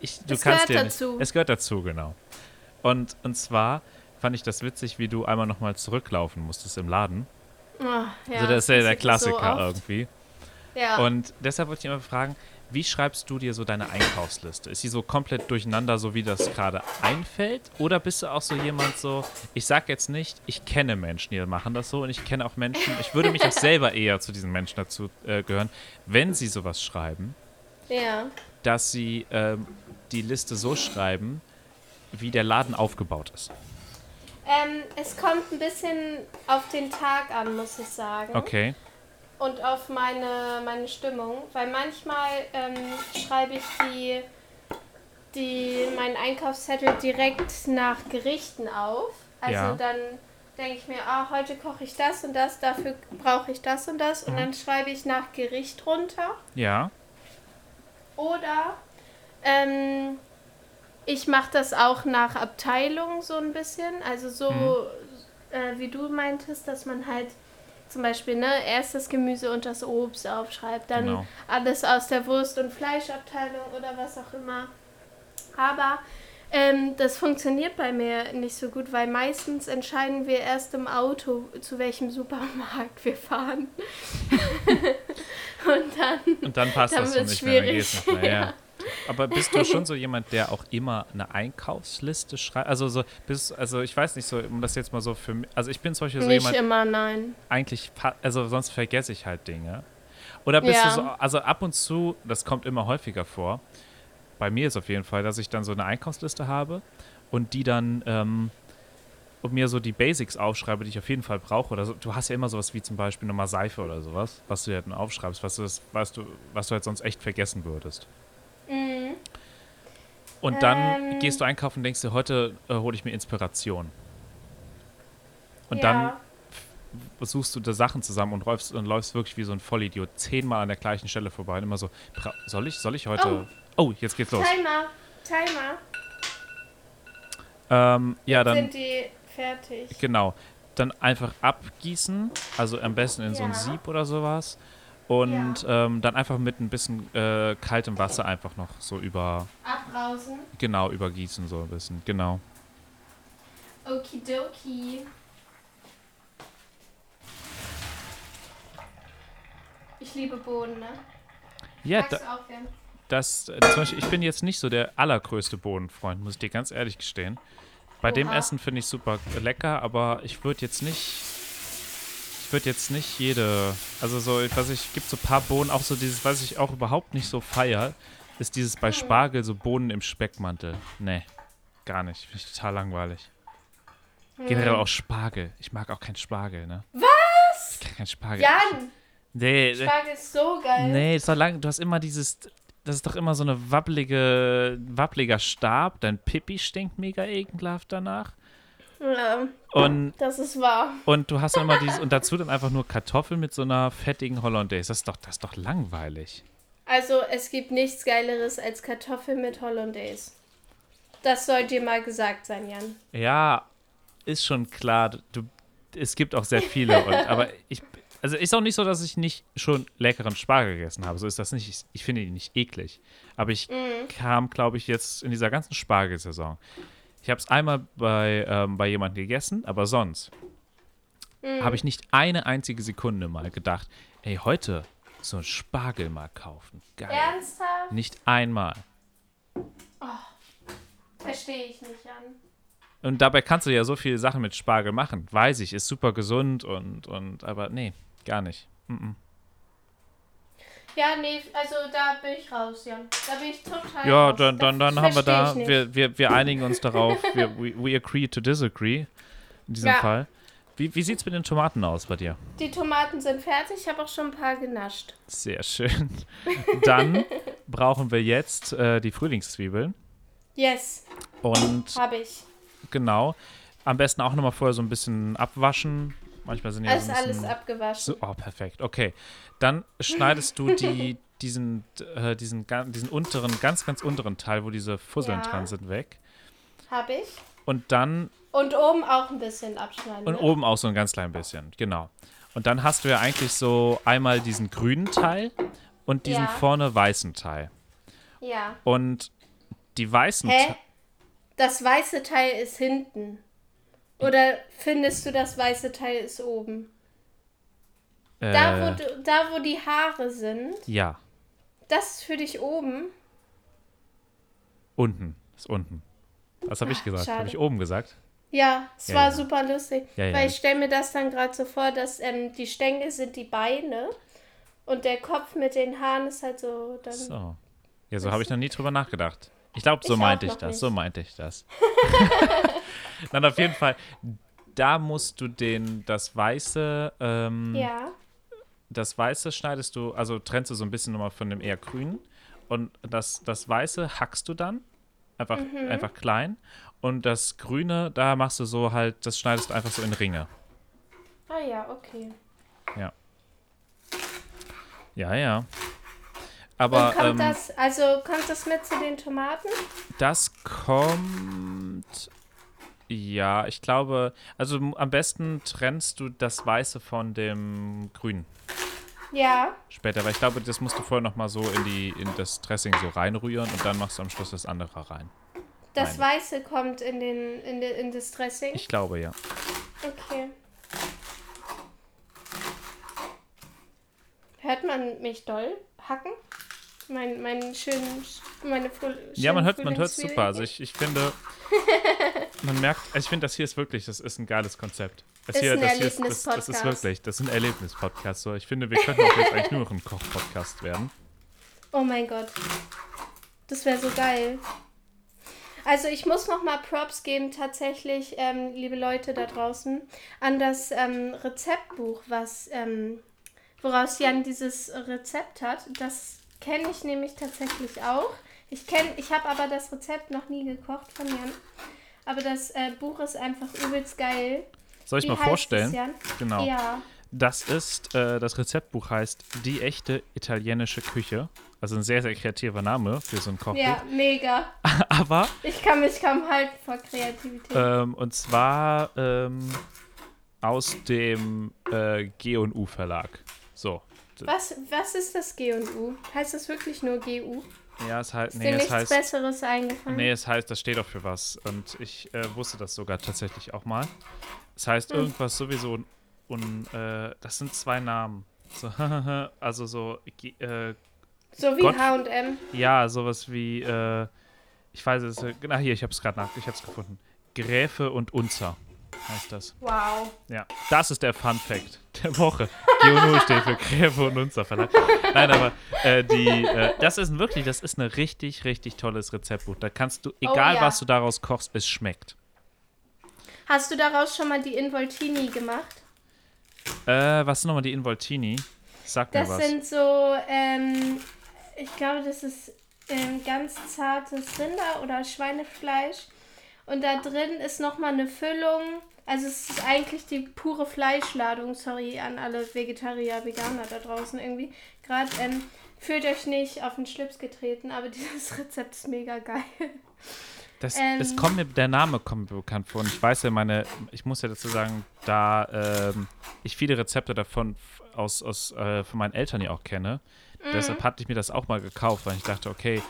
ich, du es kannst gehört dazu. es gehört dazu, genau. Und, und zwar fand ich das witzig, wie du einmal nochmal zurücklaufen musstest im Laden. Oh, ja, also das ist ja der Klassiker so irgendwie. Ja. Und deshalb wollte ich immer fragen, wie schreibst du dir so deine Einkaufsliste? Ist sie so komplett durcheinander, so wie das gerade einfällt? Oder bist du auch so jemand so, ich sag jetzt nicht, ich kenne Menschen, die machen das so und ich kenne auch Menschen, ich würde mich auch selber eher zu diesen Menschen dazu äh, gehören, wenn sie sowas schreiben, ja. dass sie ähm, die Liste so schreiben, wie der Laden aufgebaut ist. Ähm, es kommt ein bisschen auf den Tag an, muss ich sagen. Okay und auf meine, meine Stimmung, weil manchmal ähm, schreibe ich die, die, meinen Einkaufszettel direkt nach Gerichten auf. Also ja. dann denke ich mir, ah, heute koche ich das und das, dafür brauche ich das und das und mhm. dann schreibe ich nach Gericht runter. Ja. Oder ähm, ich mache das auch nach Abteilung so ein bisschen. Also so, mhm. äh, wie du meintest, dass man halt zum Beispiel ne, erst das Gemüse und das Obst aufschreibt, dann genau. alles aus der Wurst- und Fleischabteilung oder was auch immer. Aber ähm, das funktioniert bei mir nicht so gut, weil meistens entscheiden wir erst im Auto, zu welchem Supermarkt wir fahren. und dann, und dann passt dann das so nicht schwierig. mehr. Ja. ja. Aber bist du schon so jemand, der auch immer eine Einkaufsliste schreibt? Also so bist, also ich weiß nicht so, um das jetzt mal so für mich, also ich bin zum Beispiel so nicht jemand. Nicht immer, nein. Eigentlich, also sonst vergesse ich halt Dinge. Oder bist ja. du so, also ab und zu, das kommt immer häufiger vor. Bei mir ist auf jeden Fall, dass ich dann so eine Einkaufsliste habe und die dann ähm, und mir so die Basics aufschreibe, die ich auf jeden Fall brauche. Oder so. Du hast ja immer sowas wie zum Beispiel nochmal Seife oder sowas, was du ja dann aufschreibst, was du, weißt du, was du halt sonst echt vergessen würdest. Mhm. Und dann ähm, gehst du einkaufen und denkst dir, heute äh, hole ich mir Inspiration. Und ja. dann suchst du da Sachen zusammen und läufst, und läufst wirklich wie so ein Vollidiot zehnmal an der gleichen Stelle vorbei und immer so, soll ich, soll ich heute. Oh, oh jetzt geht's los. Timer, Timer. Ähm, ja, dann. sind die fertig. Genau. Dann einfach abgießen, also am besten in ja. so ein Sieb oder sowas. Und ähm, dann einfach mit ein bisschen äh, kaltem Wasser einfach noch so über. Abbrausen? Genau, übergießen so ein bisschen, genau. Okidoki. Ich liebe Boden, ne? Ja, da, das, äh, zum Beispiel, ich bin jetzt nicht so der allergrößte Bodenfreund, muss ich dir ganz ehrlich gestehen. Bei Oha. dem Essen finde ich super lecker, aber ich würde jetzt nicht würde jetzt nicht jede, also so, was ich, gibt so ein paar Bohnen, auch so dieses, was ich auch überhaupt nicht so feier, ist dieses bei Spargel so Bohnen im Speckmantel. Nee, gar nicht. Finde ich total langweilig. Hm. Generell auch Spargel. Ich mag auch kein Spargel, ne? Was? Ich kann kein Spargel. Jan! Nee, Spargel ist so geil. Nee, ist doch lang, du hast immer dieses, das ist doch immer so eine wabbelige, wabbeliger Stab. Dein Pipi stinkt mega ekelhaft danach. Ja, Und, das ist wahr. und du hast dann immer dieses, und dazu dann einfach nur Kartoffeln mit so einer fettigen Hollandaise. Das ist doch, das ist doch langweilig. Also, es gibt nichts Geileres als Kartoffeln mit Hollandaise. Das soll dir mal gesagt sein, Jan. Ja, ist schon klar. Du, es gibt auch sehr viele. Und, aber ich, also ist auch nicht so, dass ich nicht schon leckeren Spargel gegessen habe. So ist das nicht. Ich, ich finde ihn nicht eklig. Aber ich kam, glaube ich, jetzt in dieser ganzen Spargelsaison. Ich habe es einmal bei, ähm, bei jemandem gegessen, aber sonst habe ich nicht eine einzige Sekunde mal gedacht, ey, heute so ein Spargel mal kaufen. Geil. Ernsthaft? Nicht einmal. Verstehe ich nicht, Jan. Und dabei kannst du ja so viele Sachen mit Spargel machen. Weiß ich, ist super gesund und, und aber nee, gar nicht. Mm-mm. Ja, nee, also da bin ich raus, Jan. Da bin ich total Ja, raus. dann, dann, Das dann haben wir da, wir, wir, wir einigen uns darauf, wir, we, we agree to disagree in diesem Ja. Fall. Wie, wie sieht es mit den Tomaten aus bei dir? Die Tomaten sind fertig, ich habe auch schon ein paar genascht. Sehr schön. Dann brauchen wir jetzt äh, die Frühlingszwiebeln Yes, und habe ich. genau, am besten auch nochmal vorher so ein bisschen abwaschen. Manchmal sind ja Alles, so ein bisschen, alles abgewaschen. So, oh, perfekt. Okay. Dann schneidest du die, diesen, äh, diesen, diesen unteren, ganz, ganz unteren Teil, wo diese Fusseln Ja. dran sind, weg. Habe ich. Und dann, Und oben auch ein bisschen abschneiden. und ne? oben auch so ein ganz klein bisschen, genau. Und dann hast du ja eigentlich so einmal diesen grünen Teil und diesen Ja. vorne weißen Teil. Ja. Und die weißen Hä? Das weiße Teil ist hinten. Oder findest du, das weiße Teil ist oben? Da, äh, wo, du, da, wo die Haare sind, ja, das ist für dich oben. unten. Ist unten. Was habe ich gesagt? Habe ich oben gesagt? Ja, es Ja, war ja. super lustig. Ja. Weil ich stelle mir das dann gerade so vor, dass ähm, die Stängel sind die Beine und der Kopf mit den Haaren ist halt so dann. So. Ja, so habe ich noch nie drüber nachgedacht. Ich glaube, so Ich meinte ich das. nicht. So meinte ich das. Dann auf jeden Fall, da musst du den, das Weiße, ähm, Ja. das Weiße schneidest du, also trennst du so ein bisschen nochmal von dem eher grünen. Und das, das Weiße hackst du dann. Einfach, Mhm. einfach klein. Und das Grüne, da machst du so halt, das schneidest du einfach so in Ringe. Ah ja, okay. Ja. Ja, ja. Aber und kommt ähm, das, also kommt das mit zu den Tomaten? Das kommt. Ja, ich glaube, also am besten trennst du das Weiße von dem Grünen Ja. später, weil ich glaube, das musst du vorher nochmal so in, die, in das Dressing so reinrühren und dann machst du am Schluss das andere rein. Das Meine. Weiße kommt in, den, in, de, in das Dressing. Ich glaube, ja. Okay. Hört man mich doll hacken? Mein, mein schönen, meine Früh Ja, man schönen hört man hört super. Also ich, ich finde, man merkt, also ich finde, das hier ist wirklich, das ist ein geiles Konzept. Das Ist hier, ein ist, das, das ist Erlebnispodcast. wirklich, das ist ein Erlebnispodcast. So. Ich finde, wir könnten auch jetzt eigentlich nur noch ein Koch-Podcast werden. Oh mein Gott. Das wäre so geil. Also ich muss noch mal Props geben, tatsächlich, ähm, liebe Leute da draußen, an das ähm, Rezeptbuch, was ähm, woraus Jan dieses Rezept hat. Das kenne ich nämlich tatsächlich auch. Ich kenne, ich habe aber das Rezept noch nie gekocht von Jan. Aber das äh, Buch ist einfach übelst geil. Soll ich Wie mal vorstellen? Es? Genau. Ja. Das ist, äh, das Rezeptbuch heißt Die echte italienische Küche. Also ein sehr, sehr kreativer Name für so ein Kochbuch. ja, mega. Aber, Ich kann mich kaum halten vor Kreativität. ähm, und zwar ähm, aus dem äh, G&U Verlag. Was, was ist das G&U? Heißt das wirklich nur GU? Ja, es heißt, Ist nee, dir es nichts heißt, Besseres eingefallen? nee, es heißt, das steht auch für was. Und ich äh, wusste das sogar tatsächlich auch mal. Es heißt Hm. irgendwas sowieso, und äh, das sind zwei Namen. So, also so, G- äh, so wie H&M. Ja, sowas wie, äh, ich weiß es, äh, na hier, ich habe es gerade nach, ich habe es gefunden. Gräfe und Unzer heißt das. Wow. Ja, das ist der Fun Fact der Woche. Geono steht für Gräfe und Unzer Verlag. Nein, aber äh, die, äh, das ist wirklich, das ist ein richtig, richtig tolles Rezeptbuch. Da kannst du, egal Oh ja. was du daraus kochst, es schmeckt. Hast du daraus schon mal die Involtini gemacht? Äh, was sind nochmal die Involtini? Sag mir Das was. sind so, ähm, ich glaube, das ist ähm, ganz zartes Rinder- oder Schweinefleisch. Und da drin ist nochmal eine Füllung. Also es ist eigentlich die pure Fleischladung. Sorry an alle Vegetarier, Veganer da draußen irgendwie. Gerade ähm, fühlt euch nicht auf den Schlips getreten, aber dieses Rezept ist mega geil. Das, Ähm. es kommt mir, der Name kommt mir bekannt vor. Und ich weiß ja, meine, ich muss ja dazu sagen, da ähm, ich viele Rezepte davon aus, aus äh, von meinen Eltern ja auch kenne, Mhm. deshalb hatte ich mir das auch mal gekauft, weil ich dachte, okay,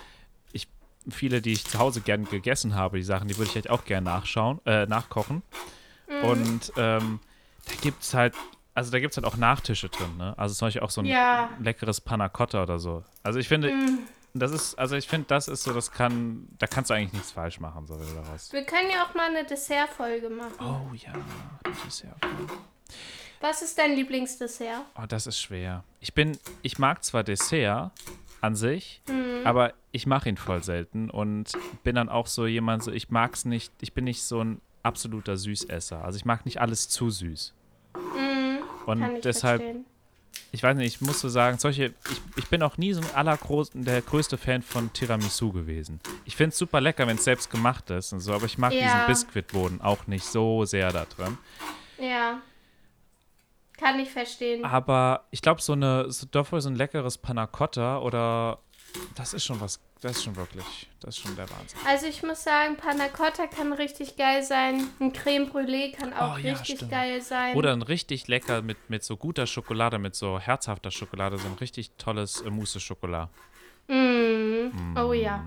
viele, die ich zu Hause gern gegessen habe, die Sachen, die würde ich halt auch gerne nachschauen, äh, nachkochen. Mhm. Und ähm, da gibt es halt, also da gibt es halt auch Nachtische drin, ne? Also zum Beispiel auch so ein Ja. leckeres Panna Cotta oder so. Also ich finde, Mhm. das ist, also ich finde, das ist so, das kann, da kannst du eigentlich nichts falsch machen, so wenn du daraus. Wir können ja auch mal eine Dessertfolge machen. Oh ja, ja. Was ist dein Lieblingsdessert? Oh, das ist schwer. Ich bin, ich mag zwar Dessert an sich, Mhm. aber ich mache ihn voll selten und bin dann auch so jemand, so ich mag's nicht, ich bin nicht so ein absoluter Süßesser. Also ich mag nicht alles zu süß. Und Mhm. Kann ich deshalb, verstehen. ich weiß nicht, ich muss so sagen, solche, ich, ich bin auch nie so ein allergroßen, der größte Fan von Tiramisu gewesen. Ich finde es super lecker, wenn es selbst gemacht ist und so, aber ich mag Ja. diesen Biskuitboden auch nicht so sehr da drin. Ja. Kann ich verstehen. Aber ich glaube, so eine, so, doch wohl so ein leckeres Panna Cotta oder das ist schon was, das ist schon wirklich, das ist schon der Wahnsinn. Also ich muss sagen, Panna Cotta kann richtig geil sein. Ein Creme Brûlée kann auch Oh, ja, richtig stimmt. geil sein. Oder ein richtig lecker mit, mit so guter Schokolade, mit so herzhafter Schokolade, so ein richtig tolles äh, Mousse Schokolade. Mm. Oh ja.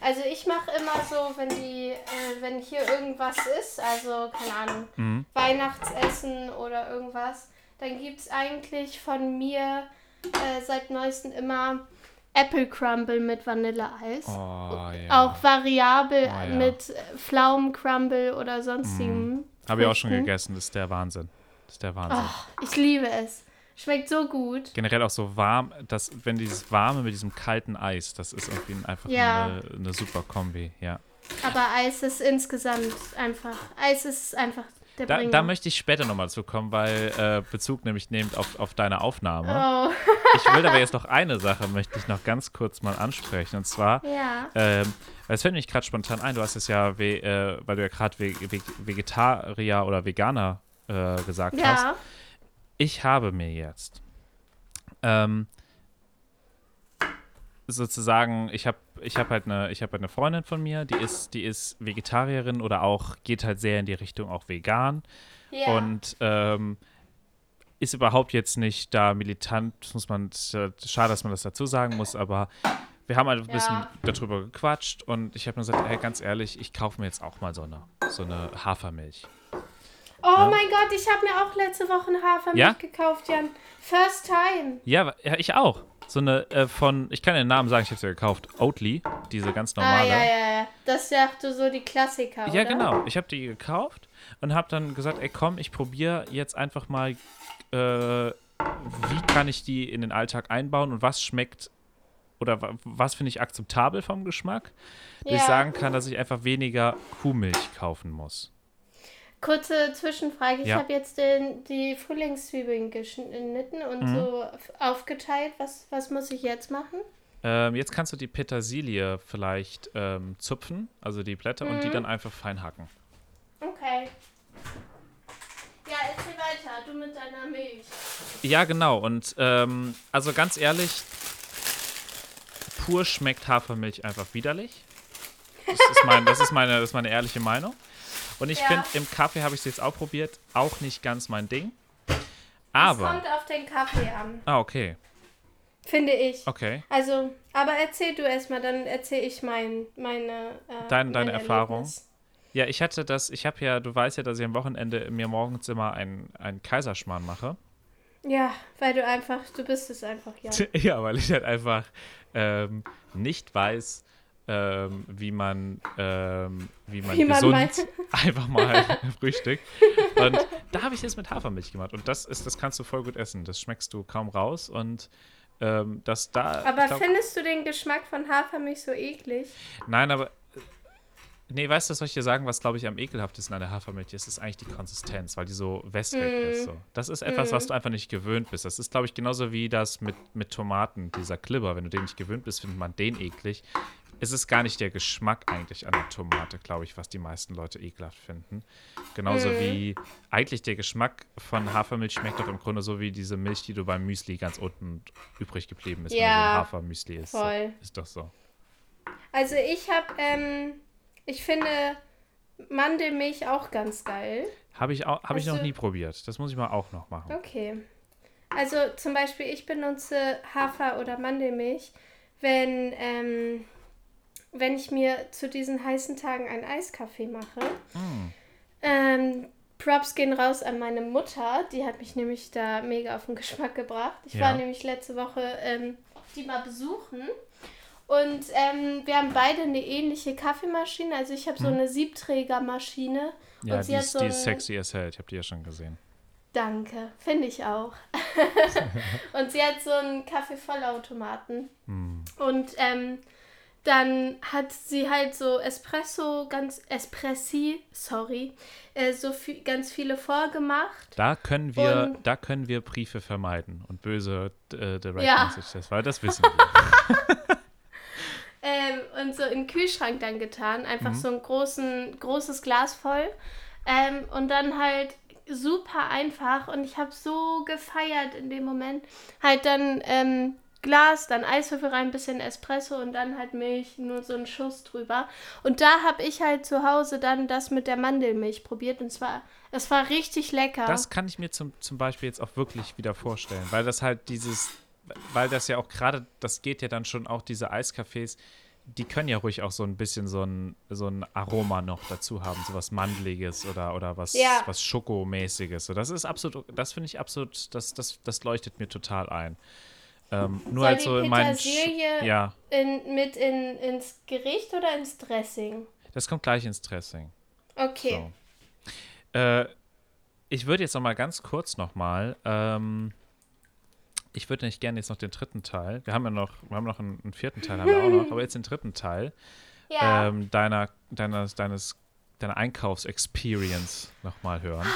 Also ich mache immer so, wenn die, äh, wenn hier irgendwas ist, also keine Ahnung, Mhm. Weihnachtsessen oder irgendwas, dann gibt es eigentlich von mir äh, seit neuestem immer Apple Crumble mit Vanilleeis. Oh ja. Auch variabel Oh, ja. mit Pflaumencrumble oder sonstigem. Habe ich auch schon gegessen, das ist der Wahnsinn. Das ist der Wahnsinn. Ach, ich liebe es. Schmeckt so gut. Generell auch so warm, das, wenn dieses Warme mit diesem kalten Eis, das ist irgendwie ein- einfach Ja. eine, eine super Kombi, ja. Aber Eis ist insgesamt einfach. Eis ist einfach Da, da möchte ich später nochmal zu kommen, weil äh, Bezug nämlich nehmend auf, auf deine Aufnahme. oh, Ich will aber jetzt noch eine Sache, möchte ich noch ganz kurz mal ansprechen. Und zwar, ja. ähm, es fällt mir nicht gerade spontan ein, du hast es ja, we, äh, weil du ja gerade ve ve Vegetarier oder Veganer äh, gesagt hast. Ja. Ich habe mir jetzt ähm, sozusagen, ich habe ich hab halt eine, ich habe halt eine Freundin von mir, die ist, die ist Vegetarierin oder auch geht halt sehr in die Richtung auch vegan ja. und ähm, ist überhaupt jetzt nicht da militant, muss man, schade, dass man das dazu sagen muss, aber wir haben halt ein bisschen Ja. darüber gequatscht und ich habe nur gesagt, hey, ganz ehrlich, ich kaufe mir jetzt auch mal so eine, so eine Hafermilch. oh mein Gott, ich habe mir auch letzte Woche eine Hafermilch Ja? gekauft, Jan. First time. Ja, ja, ich auch. So eine äh, von, ich kann den Namen sagen, ich habe sie ja gekauft, Oatly, diese ganz Ah, normale. ja, ja, ja. Das ist ja so die Klassiker, Ja, oder? genau. Ich habe die gekauft und habe dann gesagt, ey komm, ich probiere jetzt einfach mal, äh, wie kann ich die in den Alltag einbauen und was schmeckt oder wa- was finde ich akzeptabel vom Geschmack, dass ich Ja. sagen kann, dass ich einfach weniger Kuhmilch kaufen muss. Kurze Zwischenfrage. Ich Ja. habe jetzt den, die Frühlingszwiebeln geschnitten und Mhm. so aufgeteilt. Was, was muss ich jetzt machen? Ähm, jetzt kannst du die Petersilie vielleicht ähm, zupfen, also die Blätter, und die Mhm. dann einfach fein hacken. Okay. Ja, erzähl weiter. Du mit deiner Milch. Ja, genau. Und ähm, also ganz ehrlich, pur schmeckt Hafermilch einfach widerlich. Das ist, mein, das ist, meine, das ist meine ehrliche Meinung. Und ich Ja. finde, im Kaffee habe ich es jetzt auch probiert, auch nicht ganz mein Ding. Es Aber. kommt auf den Kaffee an, Ah, okay. finde ich. Okay. Also, aber erzähl du erstmal, dann erzähl ich mein, meine, äh, Dein- deine mein Erfahrung. Erlebnis. Ja, ich hatte das, ich habe ja, du weißt ja, dass ich am Wochenende mir morgens immer einen, einen Kaiserschmarrn mache. Ja, weil du einfach, du bist es einfach, ja. Ja, weil ich halt einfach ähm, nicht weiß, ähm, wie man, ähm, wie man Wie man gesund mal- einfach mal frühstückt. Und da habe ich es mit Hafermilch gemacht. Und das ist, das kannst du voll gut essen. Das schmeckst du kaum raus. Und ähm, das da. Aber glaub- findest du den Geschmack von Hafermilch so eklig? Nein, aber. Nee, weißt du, was soll ich dir sagen, was glaube ich am ekelhaftesten an der Hafermilch ist? ist eigentlich die Konsistenz, weil die so wässrig Mm. ist. So. Das ist etwas, was du einfach nicht gewöhnt bist. Das ist, glaube ich, genauso wie das mit, mit Tomaten, dieser Klibber. Wenn du den nicht gewöhnt bist, findet man den eklig. Es ist gar nicht der Geschmack eigentlich an der Tomate, glaube ich, was die meisten Leute ekelhaft finden. Genauso Mhm. wie eigentlich der Geschmack von Hafermilch schmeckt doch im Grunde so wie diese Milch, die du beim Müsli ganz unten übrig geblieben ist, wenn du so Ja, Hafermüsli isst. voll. So, ist doch so. Also ich habe, ähm, ich finde Mandelmilch auch ganz geil. Habe ich, auch, hab ich noch du- nie probiert. Das muss ich mal auch noch machen. Okay. Also zum Beispiel, ich benutze Hafer- oder Mandelmilch, wenn, ähm, wenn ich mir zu diesen heißen Tagen einen Eiskaffee mache. Mm. Ähm, Props gehen raus an meine Mutter, die hat mich nämlich da mega auf den Geschmack gebracht. Ich Ja. war nämlich letzte Woche ähm, die mal besuchen und ähm, wir haben beide eine ähnliche Kaffeemaschine. Also ich habe so eine Siebträgermaschine Hm. Ja, und sie die hat so die ist sexy as hell. Ich habe die ja schon gesehen. Danke, finde ich auch. und sie hat so einen Kaffeevollautomaten. Hm. Und ähm, dann hat sie halt so Espresso, ganz Espressi, sorry, äh, so viel, ganz viele vorgemacht. Da können wir, Und- da können wir Briefe vermeiden und böse äh, Direct Ja. Messages, weil das wissen wir. Ähm, und so in den Kühlschrank dann getan. Einfach Mhm. so ein großen, großes Glas voll. Ähm, und dann halt super einfach. Und ich habe so gefeiert in dem Moment. Halt dann ähm, Glas, dann Eiswürfel rein, bisschen Espresso und dann halt Milch, nur so einen Schuss drüber. Und da habe ich halt zu Hause dann das mit der Mandelmilch probiert. Und zwar, es war richtig lecker. Das kann ich mir zum, zum Beispiel jetzt auch wirklich wieder vorstellen, weil das halt dieses, weil das ja auch gerade, das geht ja dann schon auch diese Eiscafés, die können ja ruhig auch so ein bisschen so ein, so ein Aroma noch dazu haben, so was Mandeliges oder, oder was, Ja. was Schokomäßiges. So, das ist absolut, das finde ich absolut, das, das, das leuchtet mir total ein. Ähm, nur Soll halt so in meinen. Ja, in, mit in, ins Gericht oder ins Dressing? das kommt gleich ins Dressing. Okay. So. Äh, ich würde jetzt noch mal ganz kurz noch mal, ähm, ich würde nicht gerne jetzt noch den dritten Teil, wir haben ja noch, wir haben noch einen, einen vierten Teil, haben wir auch noch, aber jetzt den dritten Teil Ja. ähm, deiner, deiner, deines, deiner Einkaufsexperience noch mal hören.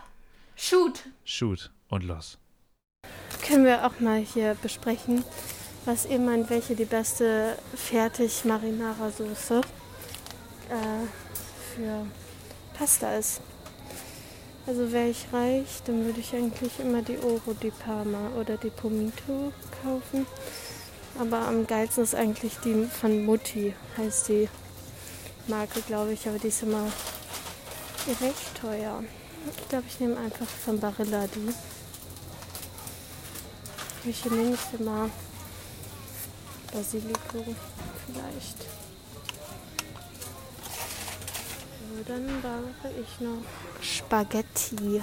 Shoot. Shoot und los. Können wir auch mal hier besprechen, was ihr meint, welche die beste Fertig-Marinara-Soße äh, für Pasta ist. Also wäre ich reich, dann würde ich eigentlich immer die Oro di Parma oder die Pomito kaufen. Aber am geilsten ist eigentlich die von Mutti, heißt die Marke, glaube ich. Aber die ist immer recht teuer. Ich glaube, ich nehme einfach von Barilla die. Welche nehme ich denn mal? Basilikum vielleicht. So, dann brauche ich noch Spaghetti.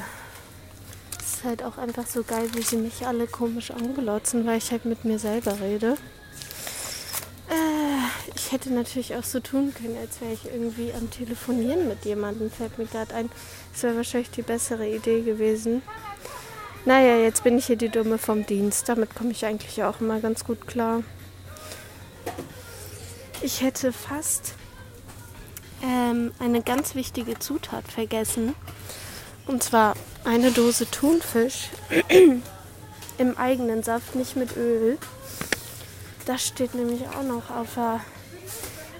Das ist halt auch einfach so geil, wie sie mich alle komisch anglotzen, weil ich halt mit mir selber rede. Äh, ich hätte natürlich auch so tun können, als wäre ich irgendwie am Telefonieren mit jemandem, fällt mir gerade ein. Das wäre wahrscheinlich die bessere Idee gewesen. Naja, jetzt bin ich hier die Dumme vom Dienst. Damit komme ich eigentlich auch immer ganz gut klar. Ich hätte fast ähm, eine ganz wichtige Zutat vergessen. Und zwar eine Dose Thunfisch im eigenen Saft, nicht mit Öl. Das steht nämlich auch noch auf der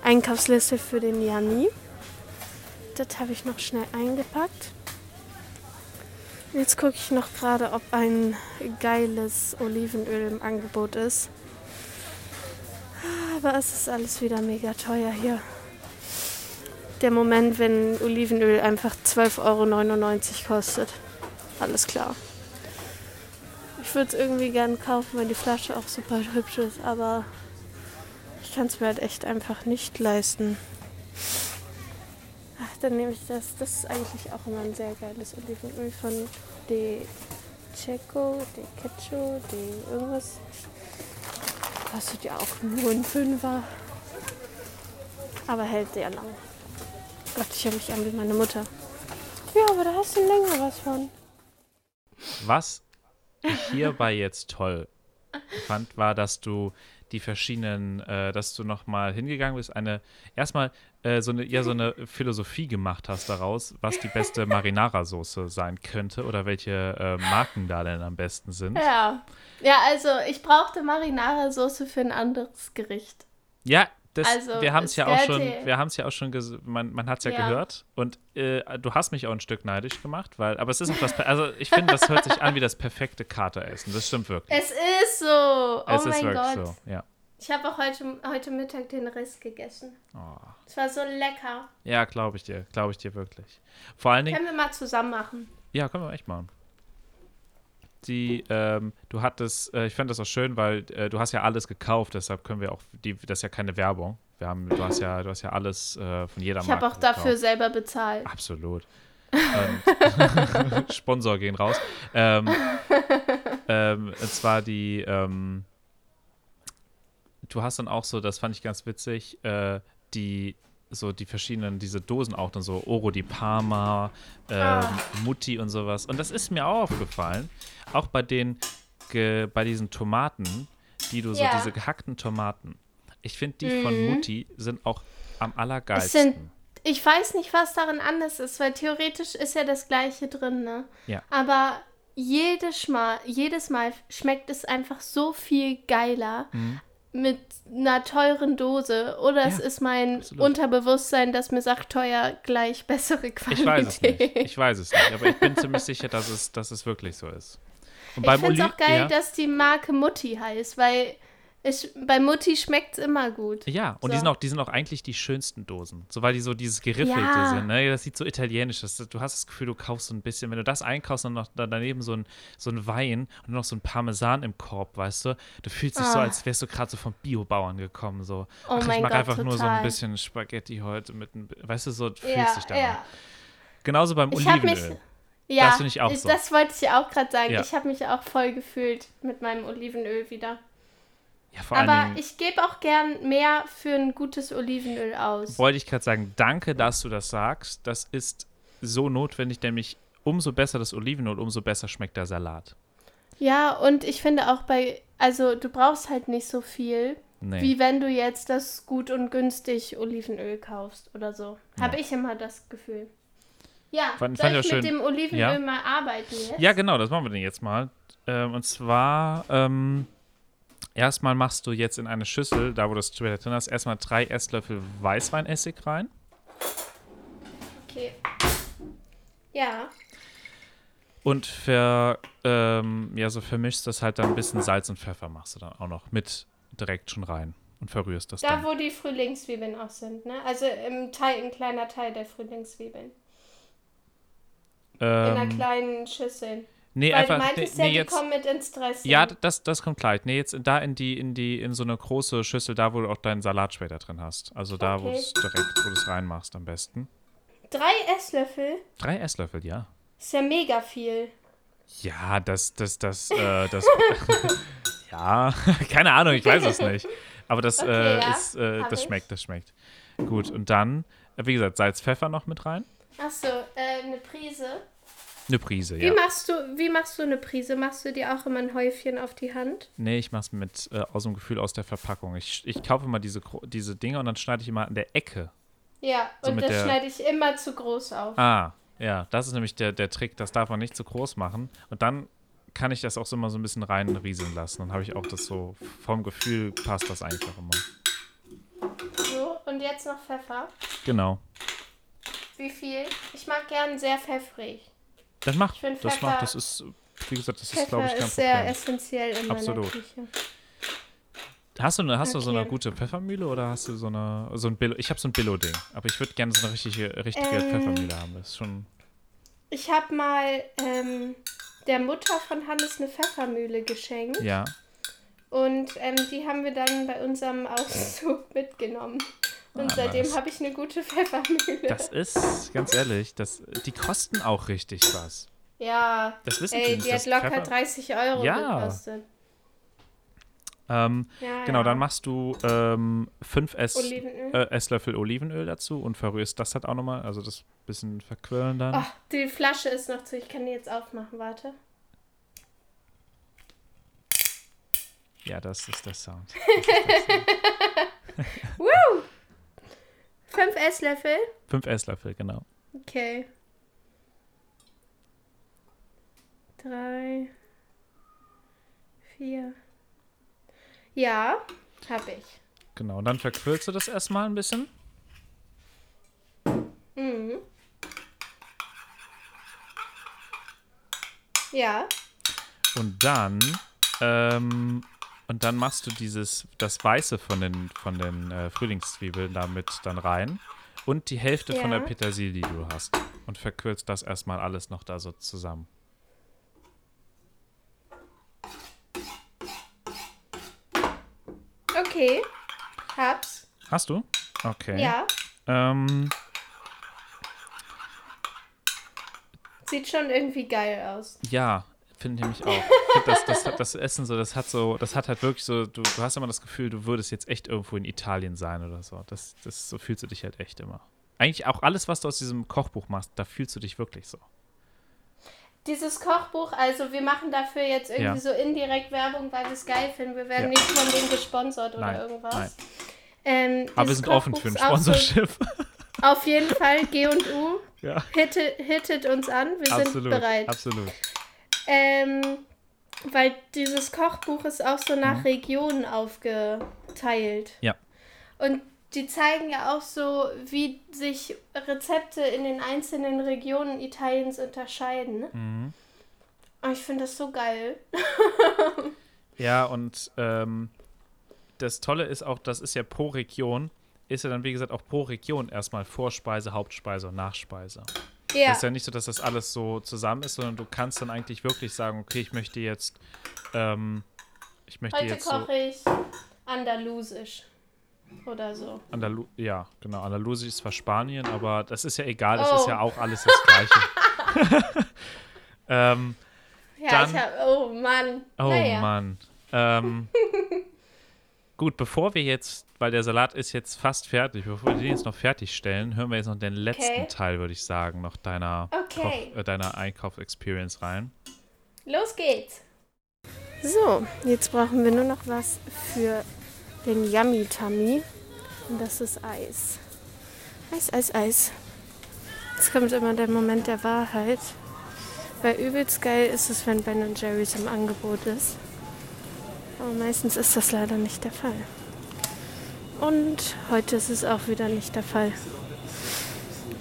Einkaufsliste für den Janni. Das habe ich noch schnell eingepackt. Jetzt gucke ich noch gerade, ob ein geiles Olivenöl im Angebot ist. Aber es ist alles wieder mega teuer hier. Der Moment, wenn Olivenöl einfach 12,99 Euro kostet. Alles klar. Ich würde es irgendwie gern kaufen, weil die Flasche auch super hübsch ist, aber ich kann es mir halt echt einfach nicht leisten. Dann nehme ich das. Das ist eigentlich auch immer ein sehr geiles Olivenöl von De Checo, De Ketcho, De irgendwas. Kostet ja auch nur ein Fünfer. Aber hält sehr lang. Gott, ich höre mich an wie meine Mutter. Ja, aber da hast du länger was von. Was ich hierbei jetzt toll fand, war, dass du die verschiedenen, äh, dass du nochmal hingegangen bist, eine, erstmal äh, so eine, ja, so eine Philosophie gemacht hast daraus, was die beste Marinara-Soße sein könnte oder welche äh, Marken da denn am besten sind. Ja. Ja, also ich brauchte Marinara-Soße für ein anderes Gericht. Ja, Das, Also, wir haben es ja auch schon, wir haben es ja auch schon, man, man hat es ja, Ja. gehört und äh, du hast mich auch ein Stück neidisch gemacht, weil, aber es ist auch das, also ich finde, das hört sich an wie das perfekte Kateressen, das stimmt wirklich. Es ist so. Oh es ist mein wirklich Gott. so, ja. Ich habe auch heute, heute Mittag den Rest gegessen. Oh. Es war so lecker. Ja, glaube ich dir, glaube ich dir wirklich. Vor allen Dingen, Können wir mal zusammen machen. ja, können wir echt machen. Die, ähm, du hattest, äh, ich fand das auch schön, weil äh, du hast ja alles gekauft, deshalb können wir auch, die, das ist ja keine Werbung. Wir haben, du hast ja, du hast ja alles äh, von jeder Ich Marke habe auch dafür gekauft. selber bezahlt. Absolut. Und Sponsor gehen raus. Ähm, ähm, und zwar die, ähm, du hast dann auch so, das fand ich ganz witzig, äh, die, so die verschiedenen, diese Dosen auch dann so Oro di Parma, ähm, Ah. Mutti und sowas. Und das ist mir auch aufgefallen, auch bei den, ge, bei diesen Tomaten, die du so, Ja. diese gehackten Tomaten. Ich finde, die von Mutti sind auch am Mhm. Allergeilsten. sind, ich weiß nicht, was darin anders ist, weil theoretisch ist ja das Gleiche drin, ne? Ja. Aber jedes Mal, jedes Mal schmeckt es einfach so viel geiler mit einer teuren Dose. Oder es. Ja, ist mein absolut. Unterbewusstsein, das mir sagt, teuer gleich bessere Qualität. Ich weiß es nicht. Ich weiß es nicht. Aber ich bin ziemlich sicher, dass es, dass es wirklich so ist. Und Ich finde es auch geil, ja, dass die Marke Mutti heißt, weil es, bei Mutti schmeckt es immer gut. Ja, und die, So. sind auch, die sind auch eigentlich die schönsten Dosen. So, weil die so dieses Geriffelte Ja. sind. Ne? Das sieht so italienisch aus. Du hast das Gefühl, du kaufst so ein bisschen, wenn du das einkaufst und noch da daneben so ein, so ein Wein und noch so ein Parmesan im Korb, weißt du, du fühlst dich so, Ah. als wärst du gerade so vom Biobauern gekommen. So, Oh ach, ich mag Gott, einfach nur so ein total. bisschen Spaghetti heute mit ein, weißt du, so fühlst Ja, dich danach. ja. Genauso beim Ich. Olivenöl. Ja, Das ich auch so. Das wollte ich auch gerade sagen. Ja. Ich habe mich auch voll gefühlt mit meinem Olivenöl wieder. Ja, vor Aber Dingen, ich gebe auch gern mehr für ein gutes Olivenöl aus. wollte ich gerade sagen, danke, dass du das sagst. Das ist so notwendig, nämlich umso besser das Olivenöl, umso besser schmeckt der Salat. Ja, und ich finde auch bei, also du brauchst halt nicht so viel, Nee. wie wenn du jetzt das gut und günstig Olivenöl kaufst oder so. Habe ich immer das Gefühl. Ja, Fand- soll fand ich mit schön. dem Olivenöl Ja. mal arbeiten jetzt? Ja, genau, das machen wir denn jetzt mal. Ähm, und zwar, ähm, erstmal machst du jetzt in eine Schüssel, da wo du das später drin hast, erstmal drei Esslöffel Weißweinessig rein. Okay. Ja, Und ver, ähm, ja, so vermischst das halt dann ein bisschen Salz und Pfeffer machst du dann auch noch mit direkt schon rein und verrührst das da dann. wo die Frühlingszwiebeln auch sind, ne? Also im Teil, ein kleiner Teil der Frühlingszwiebeln. In einer Ähm, kleinen Schüssel. Nee, Weil einfach, du nee, meintest ja, nee, die jetzt, kommen mit ins Dressing. ja, das, das kommt gleich. Nee, jetzt da in die, in die, in so eine große Schüssel, da wo du auch deinen Salat später drin hast. Also da, wo Okay. du es direkt, wo du es reinmachst am besten. Drei Esslöffel Drei Esslöffel, ja. ist ja mega viel. Ja, das, das, das, äh, das. ja, keine Ahnung, ich weiß es nicht. Aber das, Okay, äh, ja, ist, äh, das ich. schmeckt, das schmeckt. Gut, und dann, äh, wie gesagt, Salz, Pfeffer noch mit rein. Achso, äh, eine Prise. Eine Prise, Wie ja. machst du, wie machst du eine Prise? Machst du dir auch immer ein Häufchen auf die Hand? Nee, ich mach's mit äh, aus dem Gefühl aus der Verpackung. Ich, ich kaufe immer diese, diese Dinge und dann schneide ich immer an der Ecke. Ja, So und das der- schneide ich immer zu groß auf. Ah, ja, das ist nämlich der, der Trick. Das darf man nicht zu groß machen. Und dann kann ich das auch so immer so ein bisschen reinrieseln lassen. Dann habe ich auch das so, vom Gefühl passt das auch immer. So, und jetzt noch Pfeffer. Genau. Wie viel? Ich mag gern sehr pfeffrig. Das macht, das Pfeffer- macht, das ist, wie gesagt, das ist, glaube Pfeffer ich, kein ist sehr Problem. essentiell in Absolut. Küche. Hast du, eine, hast du so eine Okay. gute Pfeffermühle oder hast du so eine, so ein Billo? Ich habe so ein Billo-Ding, aber ich würde gerne so eine richtige, richtige Ähm, Pfeffermühle haben. Das ist schon, Ich habe mal ähm, der Mutter von Hannes eine Pfeffermühle geschenkt. ja. Und ähm, die haben wir dann bei unserem Auszug mitgenommen. Und Ah, seitdem habe ich eine gute Pfeffermühle. Das ist, ganz ehrlich, das, die kosten auch richtig was. ja, Das wissen ey, nicht, die hat locker Pfeffer- 30 Euro Ja. gekostet. Ähm, Ja, genau, ja. dann machst du ähm, fünf Ess, Olivenöl. äh, Esslöffel Olivenöl dazu und verrührst das halt auch nochmal. Also das bisschen verquirlen dann. Ach, die Flasche ist noch zu. Ich kann die jetzt aufmachen, warte. Ja, das ist der Sound. Woo! Fünf Esslöffel. Fünf Esslöffel, genau. Okay. Drei. Vier. Ja, habe ich. Genau, und dann verquirlst du das erstmal ein bisschen. Mhm. Ja. Und dann, ähm, und dann machst du dieses, das Weiße von den, von den äh, Frühlingszwiebeln damit dann rein. Und die Hälfte von der Ja. Petersilie, die du hast. Und verkürzt das erstmal alles noch da so zusammen. Okay. Hab's. Hast du? Okay. Ja. Ähm, Sieht schon irgendwie geil aus. ja, finde ich auch. Das, das, das Essen so, das hat so, das hat halt wirklich so, du, du hast immer das Gefühl, du würdest jetzt echt irgendwo in Italien sein oder so. Das, das, so fühlst du dich halt echt immer. Eigentlich auch alles, was du aus diesem Kochbuch machst, da fühlst du dich wirklich so. Dieses Kochbuch, also wir machen dafür jetzt irgendwie Ja. so indirekt Werbung, weil wir es geil finden. Wir werden Ja. nicht von denen gesponsert oder Nein, irgendwas. nein. Ähm, Aber wir sind offen für ein Sponsorship. So, auf jeden Fall G und U. ja, Hittet, hittet uns an, wir sind absolut. bereit. Absolut. Ähm, weil dieses Kochbuch ist auch so nach Mhm. Regionen aufgeteilt. Ja. Und die zeigen ja auch so, wie sich Rezepte in den einzelnen Regionen Italiens unterscheiden. Mhm. Und ich finde das so geil. Ja, und ähm, das Tolle ist auch, das ist ja pro Region, ist ja dann, wie gesagt, auch pro Region erstmal Vorspeise, Hauptspeise und Nachspeise. Ja, Das ist ja nicht so, dass das alles so zusammen ist, sondern du kannst dann eigentlich wirklich sagen, okay, ich möchte jetzt, ähm, ich möchte heute jetzt so koche ich Andalusisch. Oder so. Andalu ja, genau, Andalusisch ist zwar Spanien, aber das ist ja egal, das Oh. ist ja auch alles das Gleiche. ähm, Ja, Dann- ich hab. Oh Mann. Oh naja. Mann. Ähm, gut, bevor wir jetzt, weil der Salat ist jetzt fast fertig, bevor wir den jetzt noch fertigstellen, hören wir jetzt noch den letzten Okay. Teil, würde ich sagen, noch deiner, Okay. Koch, äh, deiner Einkauf-Experience rein. Los geht's. So, jetzt brauchen wir nur noch was für den Yummy Tummy. Und das ist Eis. Eis, Eis, Eis. Jetzt kommt immer der Moment der Wahrheit. Weil übelst geil ist es, wenn Ben Jerry's im Angebot ist. Aber meistens ist das leider nicht der Fall. Und heute ist es auch wieder nicht der Fall.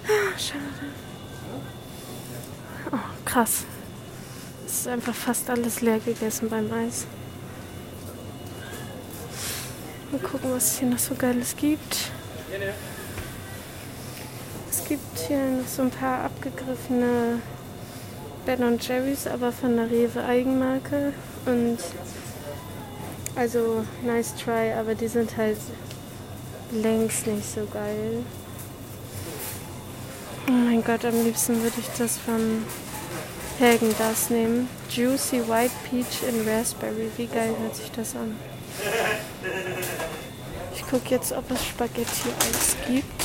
Ah, Schade. Oh, krass. Es ist einfach fast alles leer gegessen beim Eis. Mal gucken, was es hier noch so Geiles gibt. Es gibt hier noch so ein paar abgegriffene Ben Jerry's, aber von der Rewe Eigenmarke. Und also nice try, aber die sind halt längst nicht so geil. Oh mein Gott, am liebsten würde ich das von Hagen das nehmen. Juicy White Peach in Raspberry. Wie geil hört sich das an? Ich gucke jetzt, ob es Spaghetti-Eis gibt.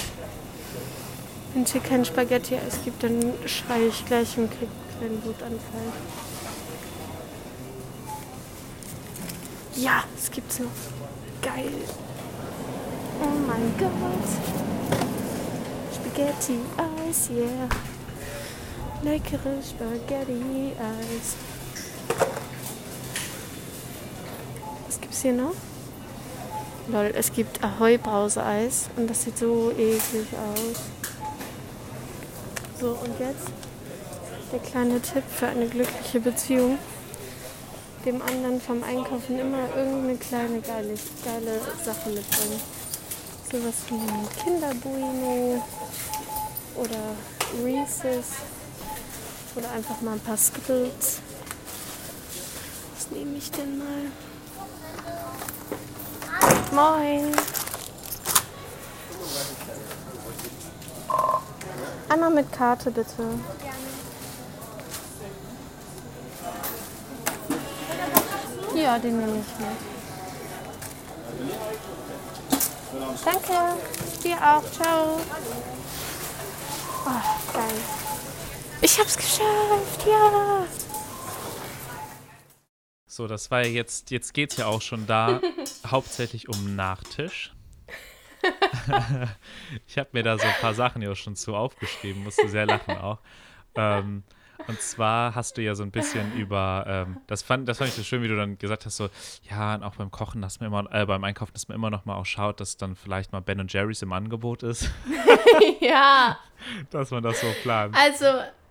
Wenn es hier kein Spaghetti-Eis gibt, dann schreie ich gleich und kriege einen Wutanfall. Ja, es gibt's noch. Geil. Oh mein Gott. Spaghetti-Eis, yeah. Leckere Spaghetti-Eis. Was gibt's hier noch? Lol, es gibt Ahoi Brause-Eis und das sieht so eklig aus. So, und jetzt der kleine Tipp für eine glückliche Beziehung. Dem anderen vom Einkaufen immer irgendeine kleine geile, geile Sache mitbringen. Sowas wie ein Kinderbueno oder Reese's oder einfach mal ein paar Skittles. Was nehme ich denn mal? Moin. Einmal mit Karte bitte. Ja, den nehme ich mit. Danke. Dir auch. Ciao. Oh, geil. Ich hab's geschafft. Ja. So, das war ja jetzt, jetzt geht es ja auch schon da hauptsächlich um Nachtisch. ich habe mir da so ein paar Sachen ja auch schon zu aufgeschrieben, musste sehr lachen auch. Ähm, Und zwar hast du ja so ein bisschen über, ähm, das, fand, das fand ich so schön, wie du dann gesagt hast, so, ja, und auch beim Kochen, dass man immer, äh, beim Einkaufen, dass man immer noch mal auch schaut, dass dann vielleicht mal Ben Jerry's im Angebot ist. ja. dass man das so plant. Also,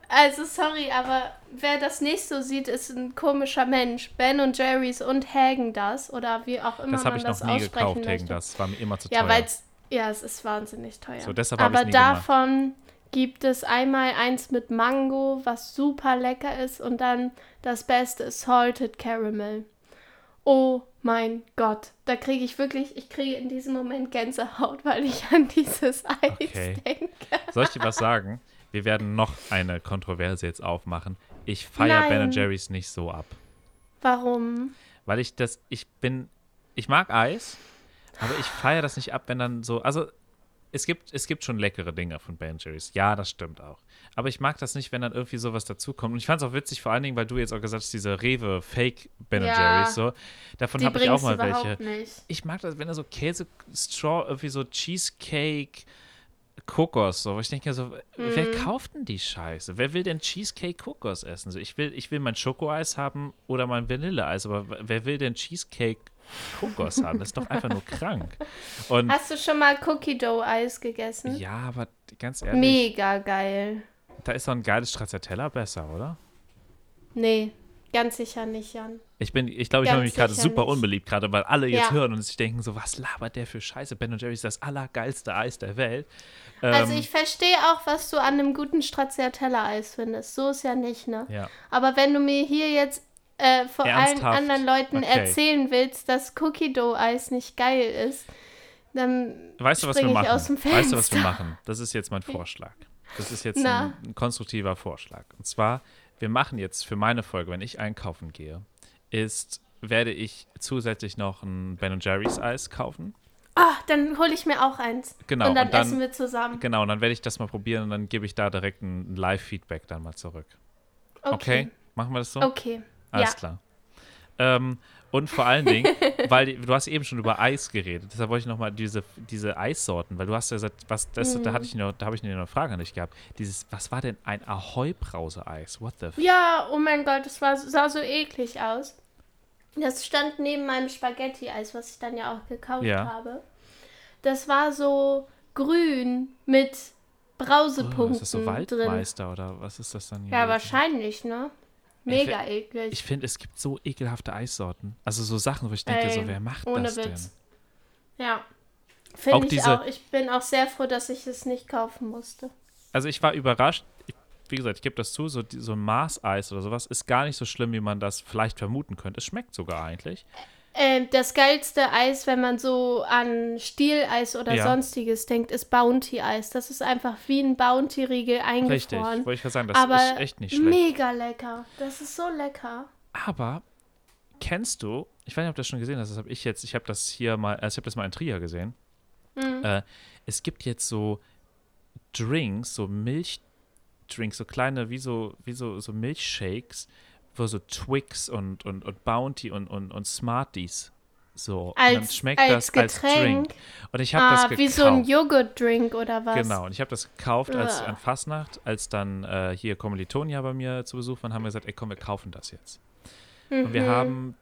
also sorry, aber wer das nicht so sieht, ist ein komischer Mensch. Ben und Jerry's und Hagen das oder wie auch immer das man ich das noch nie aussprechen gekauft, möchte. Hagen das war mir immer zu ja, teuer. weil's, ja, es ist wahnsinnig teuer. So, deshalb aber nie gemacht. Gibt es einmal eins mit Mango, was super lecker ist und dann das Beste ist Salted Caramel. Oh mein Gott, da kriege ich wirklich, ich kriege in diesem Moment Gänsehaut, weil ich an dieses Eis Okay. denke. Soll ich dir was sagen? Wir werden noch eine Kontroverse jetzt aufmachen. Ich feiere. Ben Jerry's nicht so ab. Warum? Weil ich das, ich bin, ich mag Eis, aber ich feiere das nicht ab, wenn dann so, also es gibt, es gibt schon leckere Dinge von Ben Jerry's. Ja, das stimmt auch. Aber ich mag das nicht, wenn dann irgendwie sowas dazukommt. Und ich fand es auch witzig, vor allen Dingen, weil du jetzt auch gesagt hast, diese Rewe Fake Ben Ja. Jerry's so. Davon habe ich auch mal welche. nicht. Ich mag das, wenn da so Käse, Straw, irgendwie so Cheesecake, Kokos, so. Ich denke so, wer Mhm. kauft denn die Scheiße? Wer will denn Cheesecake Kokos essen? So, ich will, ich will mein Schokoeis haben oder mein Vanilleeis, aber wer will denn Cheesecake Kokos haben? Das ist doch einfach nur krank. Und Hast du schon mal Cookie Dough Eis gegessen? ja, aber ganz ehrlich, Mega geil. da ist doch ein geiles Stracciatella besser, oder? Nee, ganz sicher nicht, Jan. Ich bin, ich glaube, ich mache mich gerade super nicht. unbeliebt, gerade weil alle jetzt Ja. hören und sich denken so, was labert der für Scheiße? Ben Jerry's ist das allergeilste Eis der Welt. Also Ähm, ich verstehe auch, was du an einem guten Stracciatella-Eis findest. So ist ja nicht, ne? ja. Aber wenn du mir hier jetzt äh, vor allen Ernsthaft? anderen Leuten Okay. erzählen willst, dass Cookie Dough Eis nicht geil ist, dann Weißt du, was wir machen? aus dem Weißt du, was wir machen? Das ist jetzt mein Vorschlag. Das ist jetzt ein, ein konstruktiver Vorschlag. Und zwar, wir machen jetzt für meine Folge, wenn ich einkaufen gehe, ist, werde ich zusätzlich noch ein Ben Jerry's Eis kaufen. Ah, dann hole ich mir auch eins. Genau, Und dann, und dann- essen wir zusammen. Genau, und dann werde ich das mal probieren und dann gebe ich da direkt ein Live-Feedback dann mal zurück. Okay. Okay. Machen wir das so? Okay. Alles ja. klar. Ähm, und vor allen Dingen, weil du hast eben schon über Eis geredet, deshalb wollte ich nochmal diese, diese Eissorten, weil du hast ja gesagt, was, das, da hatte ich noch, da habe ich eine Frage an dich gehabt. Dieses, was war denn ein Ahoi-Brause-Eis? What the f Ja, oh mein Gott, das war, sah so eklig aus. Das stand neben meinem Spaghetti-Eis, was ich dann ja auch gekauft Ja. habe. Das war so grün mit Brausepunkten oh, ist das so drin. Waldmeister oder was ist das dann? Ja, gewesen? wahrscheinlich, ne? Mega eklig. Ich finde, es gibt so ekelhafte Eissorten. Also so Sachen, wo ich denke, Ey, so, wer macht ohne das Witz. denn? Ja. Finde ich diese- auch. Ich bin auch sehr froh, dass ich es nicht kaufen musste. Also ich war überrascht. Ich, wie gesagt, ich gebe das zu, so, so Maßeis oder sowas ist gar nicht so schlimm, wie man das vielleicht vermuten könnte. Es schmeckt sogar eigentlich. Ähm, das geilste Eis, wenn man so an Stieleis oder Ja. sonstiges denkt, ist Bounty-Eis. Das ist einfach wie ein Bounty-Riegel Richtig, eingefroren. wollte ich gerade sagen, das Aber ist echt nicht schlecht. mega lecker. Das ist so lecker. Aber kennst du, ich weiß nicht, ob du das schon gesehen hast, das habe ich jetzt, ich habe das hier mal, also ich habe das mal in Trier gesehen. Mhm. Äh, es gibt jetzt so Drinks, so Milchdrinks, so kleine, wie so, wie so, so Milchshakes, wo so Twix und, und, und Bounty und, und, und Smarties so. und dann Als- schmeckt als das als Getränk? Drink. Und ich habe Ah, das gekauft. wie so ein Joghurt-Drink oder was? Genau, und ich habe das gekauft als Uah. an Fastnacht, als dann äh, hier Kommilitonia bei mir zu Besuch waren, haben wir gesagt, ey komm, wir kaufen das jetzt. Und wir Mhm. haben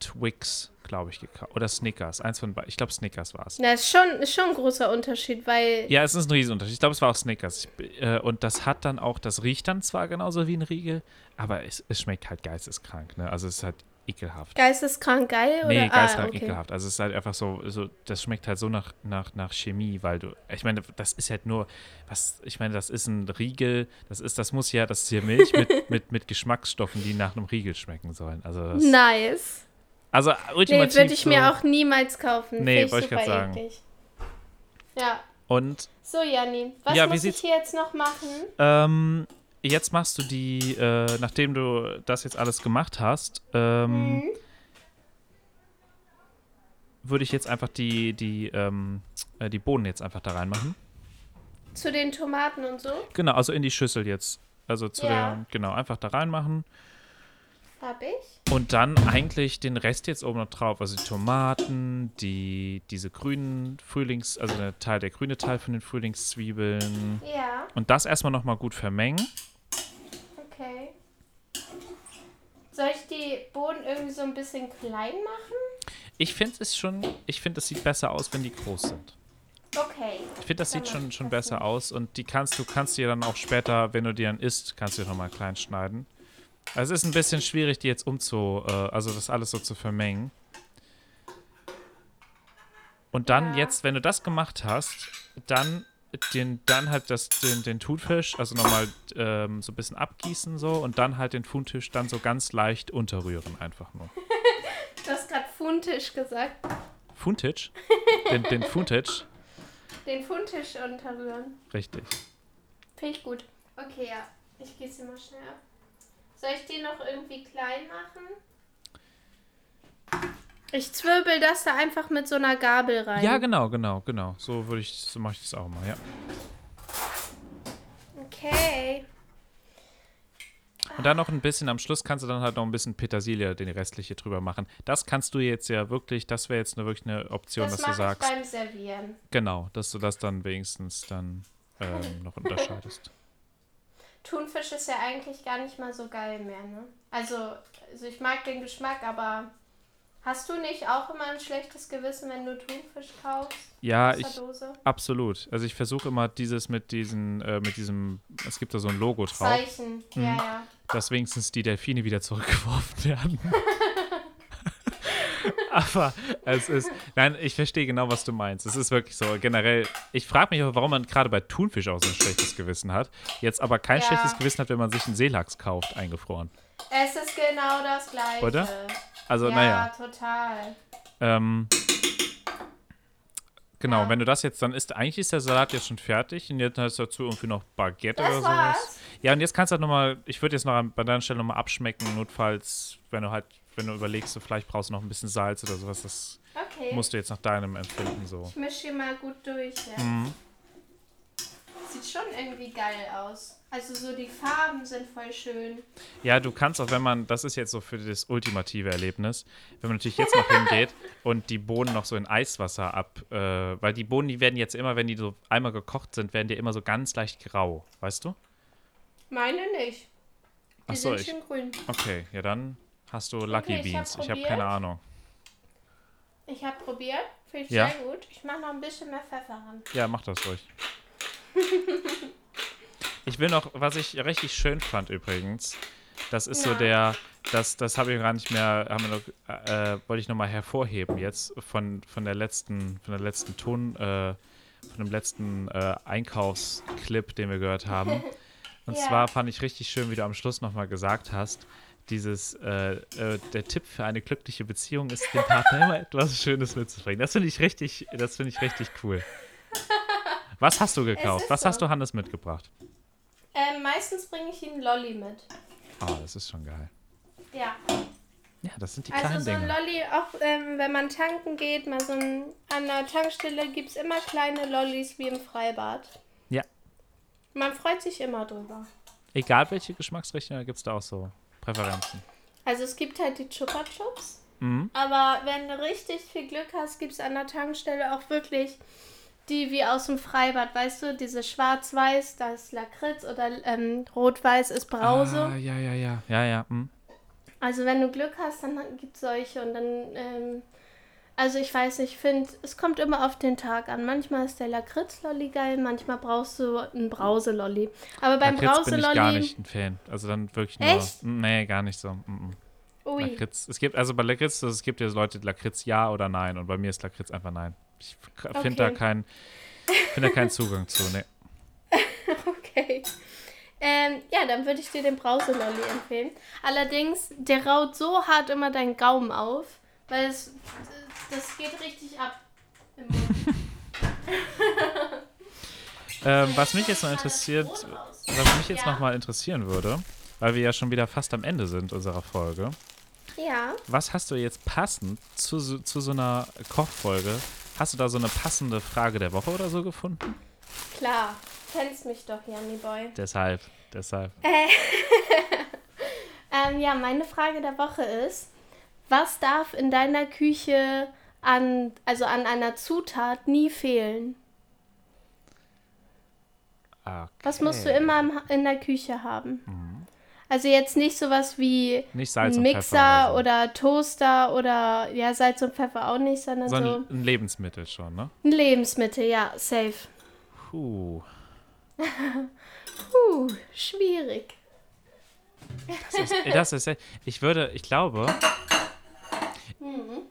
Twix, glaube ich, gekauft. Oder Snickers, eins von beiden. Ich glaube, Snickers war es. Na, ist schon, ist schon ein großer Unterschied, weil Ja, es ist ein Riesenunterschied. Ich glaube, es war auch Snickers. Ich, äh, und das hat dann auch, das riecht dann zwar genauso wie ein Riegel, aber es, es schmeckt halt geisteskrank. Ne? Also es ist halt ekelhaft. geisteskrank geil oder? Nee, geisteskrank ah, okay. ekelhaft. Also es ist halt einfach so, so, das schmeckt halt so nach, nach, nach Chemie, weil du, ich meine, das ist halt nur, was, ich meine, das ist ein Riegel, das ist, das muss ja, das ist ja Milch mit, mit, mit Geschmacksstoffen, die nach einem Riegel schmecken sollen. Also, das, Nice. Also Nee, ultimativ würde ich so, mir auch niemals kaufen. Nee, wollte ich grad sagen. eklig. Ja. Und So, Janni, was Ja, muss ich hier jetzt noch machen? ähm, jetzt machst du die, äh, nachdem du das jetzt alles gemacht hast, ähm, Mhm. würde ich jetzt einfach die, die, ähm, äh, die Bohnen jetzt einfach da reinmachen. Zu den Tomaten und so? Genau, also in die Schüssel jetzt. Also zu Ja. der, genau, einfach da reinmachen. Hab ich. Und dann eigentlich den Rest jetzt oben noch drauf. Also die Tomaten, die, diese grünen Frühlings-, also der Teil, der grüne Teil von den Frühlingszwiebeln. Ja, Und das erstmal nochmal gut vermengen. Okay. Soll ich die Bohnen irgendwie so ein bisschen klein machen? Ich finde es schon, ich finde, es sieht besser aus, wenn die groß sind. Okay. Ich finde, das Dann sieht schon, schon besser aus und die kannst du kannst dir dann auch später, wenn du die dann isst, kannst du die nochmal klein schneiden. Also es ist ein bisschen schwierig, die jetzt umzu, äh, also das alles so zu vermengen. Und dann Ja. jetzt, wenn du das gemacht hast, dann den, dann halt das, den, den Thunfisch, also nochmal ähm, so ein bisschen abgießen so und dann halt den Thunfisch dann so ganz leicht unterrühren einfach nur. Du hast gerade Funtisch gesagt. Thunfisch? Den, den Thunfisch? Den Funtisch unterrühren. Richtig. Finde ich gut. Okay, ja. Ich gieße mal schnell ab. Soll ich die noch irgendwie klein machen? Ich zwirbel das da einfach mit so einer Gabel rein. Ja, genau, genau, genau. So würde ich, so mache ich das auch mal, ja. Okay. Und dann noch ein bisschen, am Schluss kannst du dann halt noch ein bisschen Petersilie, den restliche drüber machen. Das kannst du jetzt ja wirklich, das wäre jetzt eine, wirklich eine Option, Das dass du sagst, beim Servieren. genau, dass du das dann wenigstens dann ähm, noch unterscheidest. Thunfisch ist ja eigentlich gar nicht mal so geil mehr, ne? Also, also ich mag den Geschmack, aber hast du nicht auch immer ein schlechtes Gewissen, wenn du Thunfisch kaufst? Ja, ich, Dose? absolut. Also ich versuche immer dieses mit diesen, äh, mit diesem, es gibt da so ein Logo drauf, Zeichen. Ja, Mhm. ja. dass wenigstens die Delfine wieder zurückgeworfen werden. Aber es ist, nein, ich verstehe genau, was du meinst. Es ist wirklich so, generell, ich frage mich auch, warum man gerade bei Thunfisch auch so ein schlechtes Gewissen hat. Jetzt aber kein Ja. schlechtes Gewissen hat, wenn man sich einen Seelachs kauft, eingefroren. Es ist genau das Gleiche. Oder? Also, ja, naja. total. Ähm, genau, Ja. wenn du das jetzt, dann ist, eigentlich ist der Salat jetzt schon fertig und jetzt hast du dazu irgendwie noch Baguette Das oder sowas. war's. Ja, und jetzt kannst du halt nochmal, ich würde jetzt noch an- bei deiner Stelle nochmal abschmecken, notfalls, wenn du halt, wenn du überlegst, so vielleicht brauchst du noch ein bisschen Salz oder sowas, das Okay. musst du jetzt nach deinem Empfinden so. ich mische hier mal gut durch. Ja. Mhm. Sieht schon irgendwie geil aus. Also so die Farben sind voll schön. Ja, du kannst auch, wenn man, das ist jetzt so für das ultimative Erlebnis, wenn man natürlich jetzt noch hingeht und die Bohnen noch so in Eiswasser ab, äh, weil die Bohnen, die werden jetzt immer, wenn die so einmal gekocht sind, werden die immer so ganz leicht grau, weißt du? Meine nicht. Die Ach so, sind ich- schön grün. Okay, ja dann hast du Lucky Okay, hab Beans. Ich habe probiert. keine Ahnung. Ich habe probiert. Finde ich Ja. sehr gut. Ich mache noch ein bisschen mehr Pfeffer ran. Ja, mach das ruhig. ich will noch, was ich richtig schön fand übrigens, das ist so Na. der, das, das habe ich gar nicht mehr, haben wir noch, äh, wollte ich nochmal hervorheben jetzt von, von der letzten, von der letzten Ton, äh, von dem letzten äh, Einkaufsclip, den wir gehört haben. Und Ja. zwar fand ich richtig schön, wie du am Schluss nochmal gesagt hast, dieses, äh, äh, der Tipp für eine glückliche Beziehung ist, dem Partner immer etwas Schönes mitzubringen. Das finde ich richtig, das finde ich richtig cool. Was hast du gekauft? Was hast so. du Hannes mitgebracht? Ähm, meistens bringe ich ihm Lolli mit. Oh, das ist schon geil. Ja. Ja, das sind die Also kleinen so ein Dinge. Lolli, auch ähm, wenn man tanken geht, mal so ein, an der Tankstelle gibt es immer kleine Lollis wie im Freibad. Ja. Man freut sich immer drüber. Egal welche Geschmacksrichtung, gibt es da auch so Präferenzen. Also es gibt halt die Chupa Chups. Mhm. Aber wenn du richtig viel Glück hast, gibt es an der Tankstelle auch wirklich die wie aus dem Freibad, weißt du, diese schwarz-weiß, da ist Lakritz oder ähm, rot-weiß ist Brause. Ah, ja, ja, ja. Ja, ja. mhm. Also wenn du Glück hast, dann gibt es solche und dann, ähm, also ich weiß nicht, ich finde, es kommt immer auf den Tag an. Manchmal ist der Lakritz-Lolli geil, manchmal brauchst du einen Brause-Lolli. Aber beim Lakritz bin ich gar Brause-Lolli, nicht ein Fan. Also dann wirklich nur. Echt? Nee, gar nicht so. Mhm. ui, Lakritz. Es gibt, also bei Lakritz, es gibt ja Leute, Lakritz ja oder nein. Und bei mir ist Lakritz einfach nein. Ich finde Okay. da keinen find da keinen Zugang zu. Nee. okay. Ähm, ja, dann würde ich dir den Brause-Lolli empfehlen. Allerdings, der raut so hart immer deinen Gaumen auf, weil es, das geht richtig ab. Ähm, was mich jetzt noch interessiert, was mich jetzt Ja. noch mal interessieren würde, weil wir ja schon wieder fast am Ende sind unserer Folge. Ja, Was hast du jetzt passend zu, so- zu so einer Kochfolge? Hast du da so eine passende Frage der Woche oder so gefunden? klar. Kennst mich doch, Janni Boy. Deshalb, deshalb. Ähm, ja, meine Frage der Woche ist, was darf in deiner Küche an, also an einer Zutat nie fehlen? Okay. Was musst du immer im, in der Küche haben? Also jetzt nicht sowas wie Nicht Mixer Pfeffer oder, Toaster oder ja, Salz und Pfeffer auch nicht, sondern so. so ein Lebensmittel schon, ne? ein Lebensmittel, ja, safe. Puh. Puh, schwierig. Das ist, das ist, ich würde, ich glaube,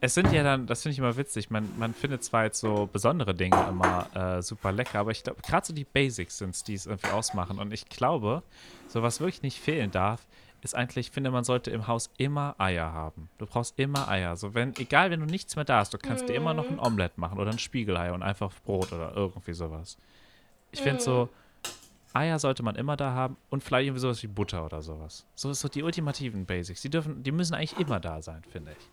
es sind ja dann, das finde ich immer witzig, man, man findet zwar jetzt so besondere Dinge immer äh, super lecker, aber ich glaube, gerade so die Basics sind es, die es irgendwie ausmachen. Und ich glaube, so was wirklich nicht fehlen darf, ist eigentlich, ich finde, man sollte im Haus immer Eier haben. Du brauchst immer Eier. So wenn, egal, wenn du nichts mehr da hast, du kannst dir immer noch ein Omelett machen oder ein Spiegelei und einfach Brot oder irgendwie sowas. Ich finde so, Eier sollte man immer da haben und vielleicht irgendwie sowas wie Butter oder sowas. So ist so die ultimativen Basics. Die dürfen, die müssen eigentlich immer da sein, finde ich.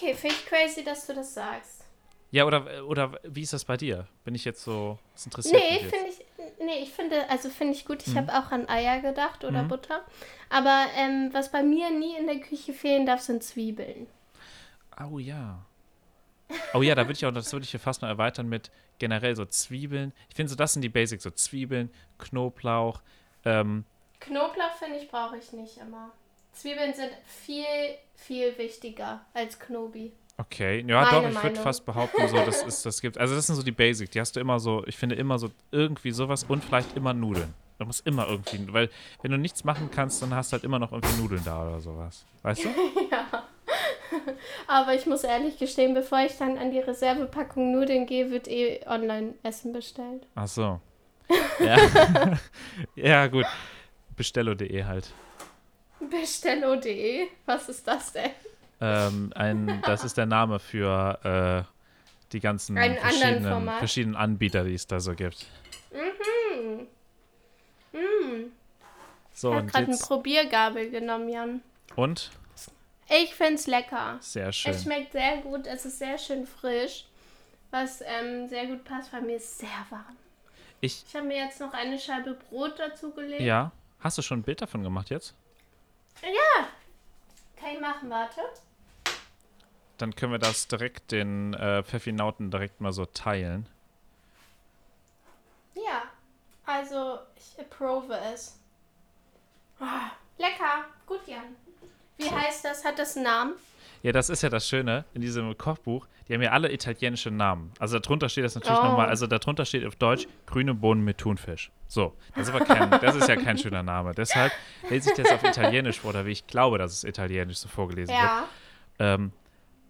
Okay, finde ich crazy, dass du das sagst. Ja, oder, oder wie ist das bei dir? Bin ich jetzt so, das interessiert Nee, finde ich, nee, ich finde, also finde ich gut. Ich Mhm. habe auch an Eier gedacht oder Butter. Aber ähm, was bei mir nie in der Küche fehlen darf, sind Zwiebeln. Oh ja. Oh ja, da würde ich auch, das würde ich hier fast noch erweitern mit generell so Zwiebeln. Ich finde so, das sind die Basics, so Zwiebeln, Knoblauch, ähm, Knoblauch, finde ich, brauche ich nicht immer. Zwiebeln sind viel, viel wichtiger als Knobi. Okay, ja, Meine doch, ich würde fast behaupten, so, das ist, das gibt, also das sind so die Basics, die hast du immer so, ich finde immer so irgendwie sowas und vielleicht immer Nudeln. Du musst immer irgendwie, weil wenn du nichts machen kannst, dann hast du halt immer noch irgendwie Nudeln da oder sowas. Weißt du? Aber ich muss ehrlich gestehen, bevor ich dann an die Reservepackung Nudeln gehe, wird eh online Essen bestellt. Ach so. Ja, ja gut. Bestello.de halt. Bestello.de? Was ist das denn? Ähm, ein, das ist der Name für äh, die ganzen Einen verschiedenen, verschiedenen Anbieter, die es da so gibt. Mhm. Mhm. So, Ich habe gerade eine. Probiergabel genommen, Jan. Und? Ich find's lecker. Sehr schön. Es schmeckt sehr gut, es ist sehr schön frisch. Was ähm, sehr gut passt, weil mir ist sehr warm. Ich, Ich habe mir jetzt noch eine Scheibe Brot dazu gelegt. ja. Hast du schon ein Bild davon gemacht jetzt? Kann ich machen, warte. Dann können wir das direkt den äh, Pfeffinauten direkt mal so teilen. Ja, also ich approve es. Ah, lecker, gut, Jan. Wie heißt das? Hat das einen Namen? Ja, das ist ja das Schöne in diesem Kochbuch. Die haben ja alle italienische Namen. Also darunter steht das natürlich Oh. nochmal, also darunter steht auf Deutsch grüne Bohnen mit Thunfisch. So, das ist aber kein, das ist ja kein schöner Name. Deshalb lese ich das auf Italienisch vor, oder wie ich glaube, dass es Italienisch so vorgelesen wird. Ja. Ähm,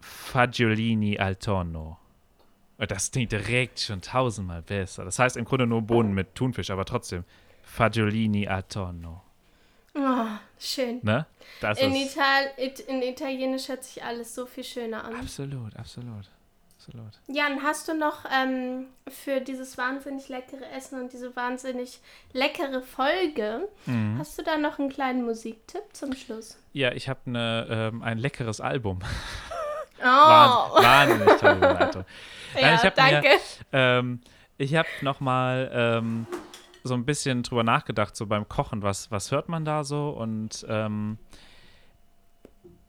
Fagiolini al tonno. Das klingt direkt schon tausendmal besser. Das heißt im Grunde nur Bohnen mit Thunfisch, aber trotzdem Fagiolini al tonno. Oh, schön. Ne? In, Ital it, in Italienisch hört sich alles so viel schöner an. absolut, absolut, absolut. Jan, hast du noch ähm, für dieses wahnsinnig leckere Essen und diese wahnsinnig leckere Folge, Mhm. hast du da noch einen kleinen Musiktipp zum Schluss? Ja, ich habe ne, ähm, ein leckeres Album. Oh, Wahnsinn, wahnsinnig tolle. Nein, ja, ich hab danke. Mir, ähm, ich habe nochmal ähm, so ein bisschen drüber nachgedacht, so beim Kochen, was, was hört man da so? Und ähm,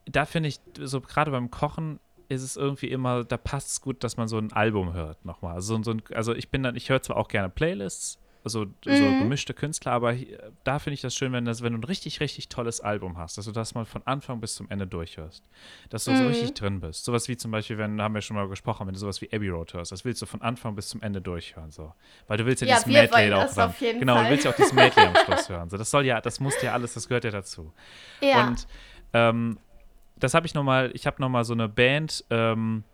da finde ich, so gerade beim Kochen ist es irgendwie immer, da passt es gut, dass man so ein Album hört nochmal. Also, so ein, also ich bin dann, ich höre zwar auch gerne Playlists, also so Mhm. gemischte Künstler, aber hier, da finde ich das schön, wenn, das, wenn du ein richtig, richtig tolles Album hast, dass du das mal von Anfang bis zum Ende durchhörst. Dass du so Mhm. richtig drin bist. Sowas wie zum Beispiel, wenn, haben wir schon mal gesprochen, wenn du sowas wie Abbey Road hörst, das willst du von Anfang bis zum Ende durchhören. So. Weil du willst ja, Ja, dieses Medley auch jeden genau, Fall. du willst ja auch dieses Medley am Schluss hören. So, das soll ja, das muss ja alles, das gehört ja dazu. Ja, Und ähm, das habe ich nochmal, ich habe nochmal so eine Band, ähm,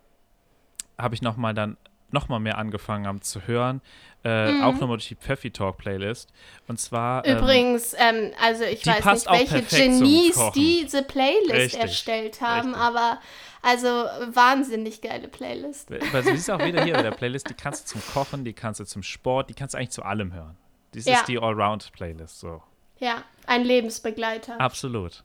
habe ich nochmal dann nochmal mehr angefangen haben zu hören. Äh, Mhm. Auch nochmal durch die Pfeffi Talk Playlist. Und zwar. ähm, übrigens, ähm, also ich weiß nicht, welche Genies diese Playlist Richtig, erstellt haben, richtig. aber also wahnsinnig geile Playlist. Weil du siehst auch wieder hier bei der Playlist, die kannst du zum Kochen, die kannst du zum Sport, die kannst du eigentlich zu allem hören. Das Ja. ist die Allround-Playlist, so. Ja, ein Lebensbegleiter. Absolut.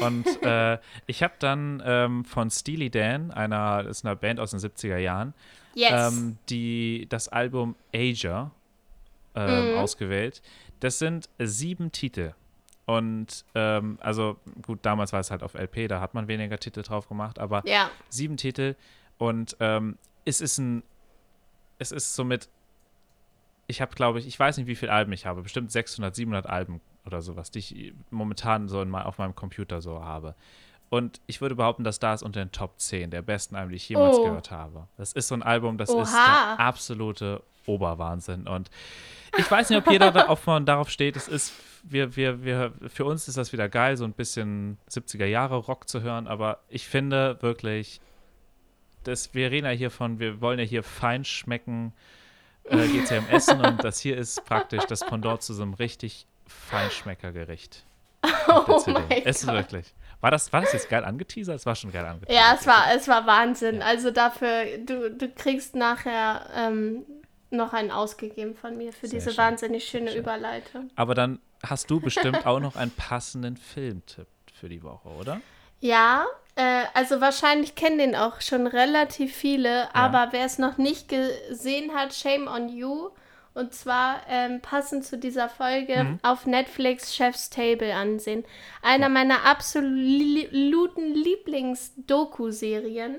Und äh, ich habe dann ähm, von Steely Dan, einer, das ist eine Band aus den 70er Jahren, Yes. ähm, die, das Album Asia ähm, Mhm. ausgewählt. Das sind sieben Titel. Und ähm, also gut, damals war es halt auf LP, da hat man weniger Titel drauf gemacht, aber ja. sieben Titel und ähm, es ist ein, es ist somit, ich habe glaube ich, ich weiß nicht, wie viele Alben ich habe, bestimmt 600, 700 Alben oder sowas, die ich momentan so in, auf meinem Computer so habe. Und ich würde behaupten, dass da ist unter den Top 10 der besten Alben, die ich jemals Oh. gehört habe. Das ist so ein Album, das ist Oha. der absolute Oberwahnsinn. Und ich weiß nicht, ob jeder da, ob man darauf steht. Es ist, wir, wir, wir, für uns ist das wieder geil, so ein bisschen 70er Jahre Rock zu hören, aber ich finde wirklich, dass wir reden ja hier von, wir wollen ja hier fein schmecken, äh, geht es ja um Essen und das hier ist praktisch das Pendant zu so einem richtig Feinschmeckergericht. Oh mein ist Gott. wirklich. War das, war das jetzt geil angeteasert? Es war schon geil angeteasert. Ja, es war, es war Wahnsinn. Also dafür, du, du kriegst nachher ähm, noch einen ausgegeben von mir für Sehr diese schön. wahnsinnig schöne schön. Überleitung. Aber dann hast du bestimmt auch noch einen passenden Filmtipp für die Woche, oder? Ja, äh, also wahrscheinlich kennen den auch schon relativ viele, aber wer es noch nicht gesehen hat, shame on you. Und zwar ähm, passend zu dieser Folge Mhm. auf Netflix Chef's Table ansehen. Einer meiner absoluten Lieblings-Doku-Serien.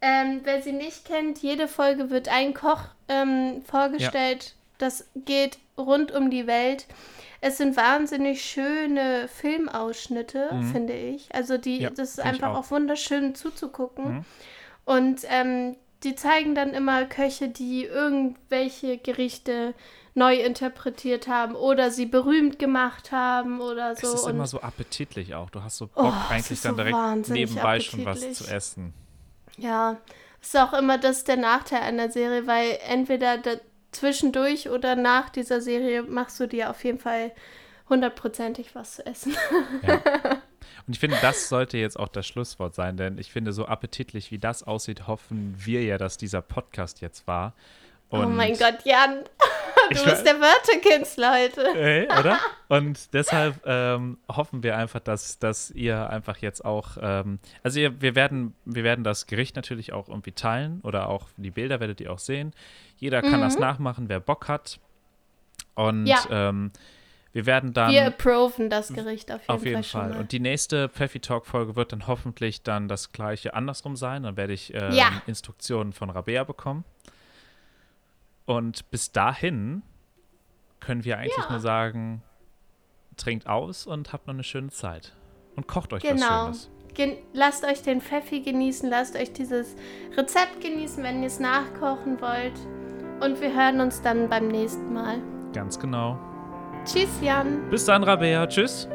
Ähm, wer sie nicht kennt, jede Folge wird ein Koch ähm, vorgestellt. Das geht rund um die Welt. Es sind wahnsinnig schöne Filmausschnitte, finde ich. Also die, Mhm. Ja, das ist einfach auch. auch wunderschön zuzugucken. Mhm. Und ähm, die zeigen dann immer Köche, die irgendwelche Gerichte neu interpretiert haben oder sie berühmt gemacht haben oder so. es ist immer so appetitlich auch. Du hast so Oh, Bock, es eigentlich dann so direkt nebenbei schon was zu essen. Ja, ist auch immer das der Nachteil einer Serie, weil entweder zwischendurch oder nach dieser Serie machst du dir auf jeden Fall hundertprozentig was zu essen. Und ich finde, das sollte jetzt auch das Schlusswort sein, denn ich finde, so appetitlich wie das aussieht, hoffen wir ja, dass dieser Podcast jetzt war. Und oh mein Gott, Jan, du bist der Wörterkünstler heute. Ey, oder? Und deshalb ähm, hoffen wir einfach, dass, dass ihr einfach jetzt auch, ähm, also ihr, wir, werden, wir werden das Gericht natürlich auch irgendwie teilen oder auch die Bilder werdet ihr auch sehen. Jeder kann das nachmachen, wer Bock hat. Und Mhm. Ja. ähm, wir werden dann Wir approven das Gericht auf jeden, auf jeden Fall, Fall. Und die nächste Pfeffi Talk Folge wird dann hoffentlich dann das gleiche andersrum sein. Dann werde ich ähm, Ja. Instruktionen von Rabea bekommen. Und bis dahin können wir eigentlich Ja. nur sagen, trinkt aus und habt noch eine schöne Zeit. Und kocht euch was Genau. Schönes. Gen lasst euch den Pfeffi genießen, lasst euch dieses Rezept genießen, wenn ihr es nachkochen wollt. Und wir hören uns dann beim nächsten Mal. Ganz genau. Tschüss, Jan. Bis dann, Rabea. Tschüss.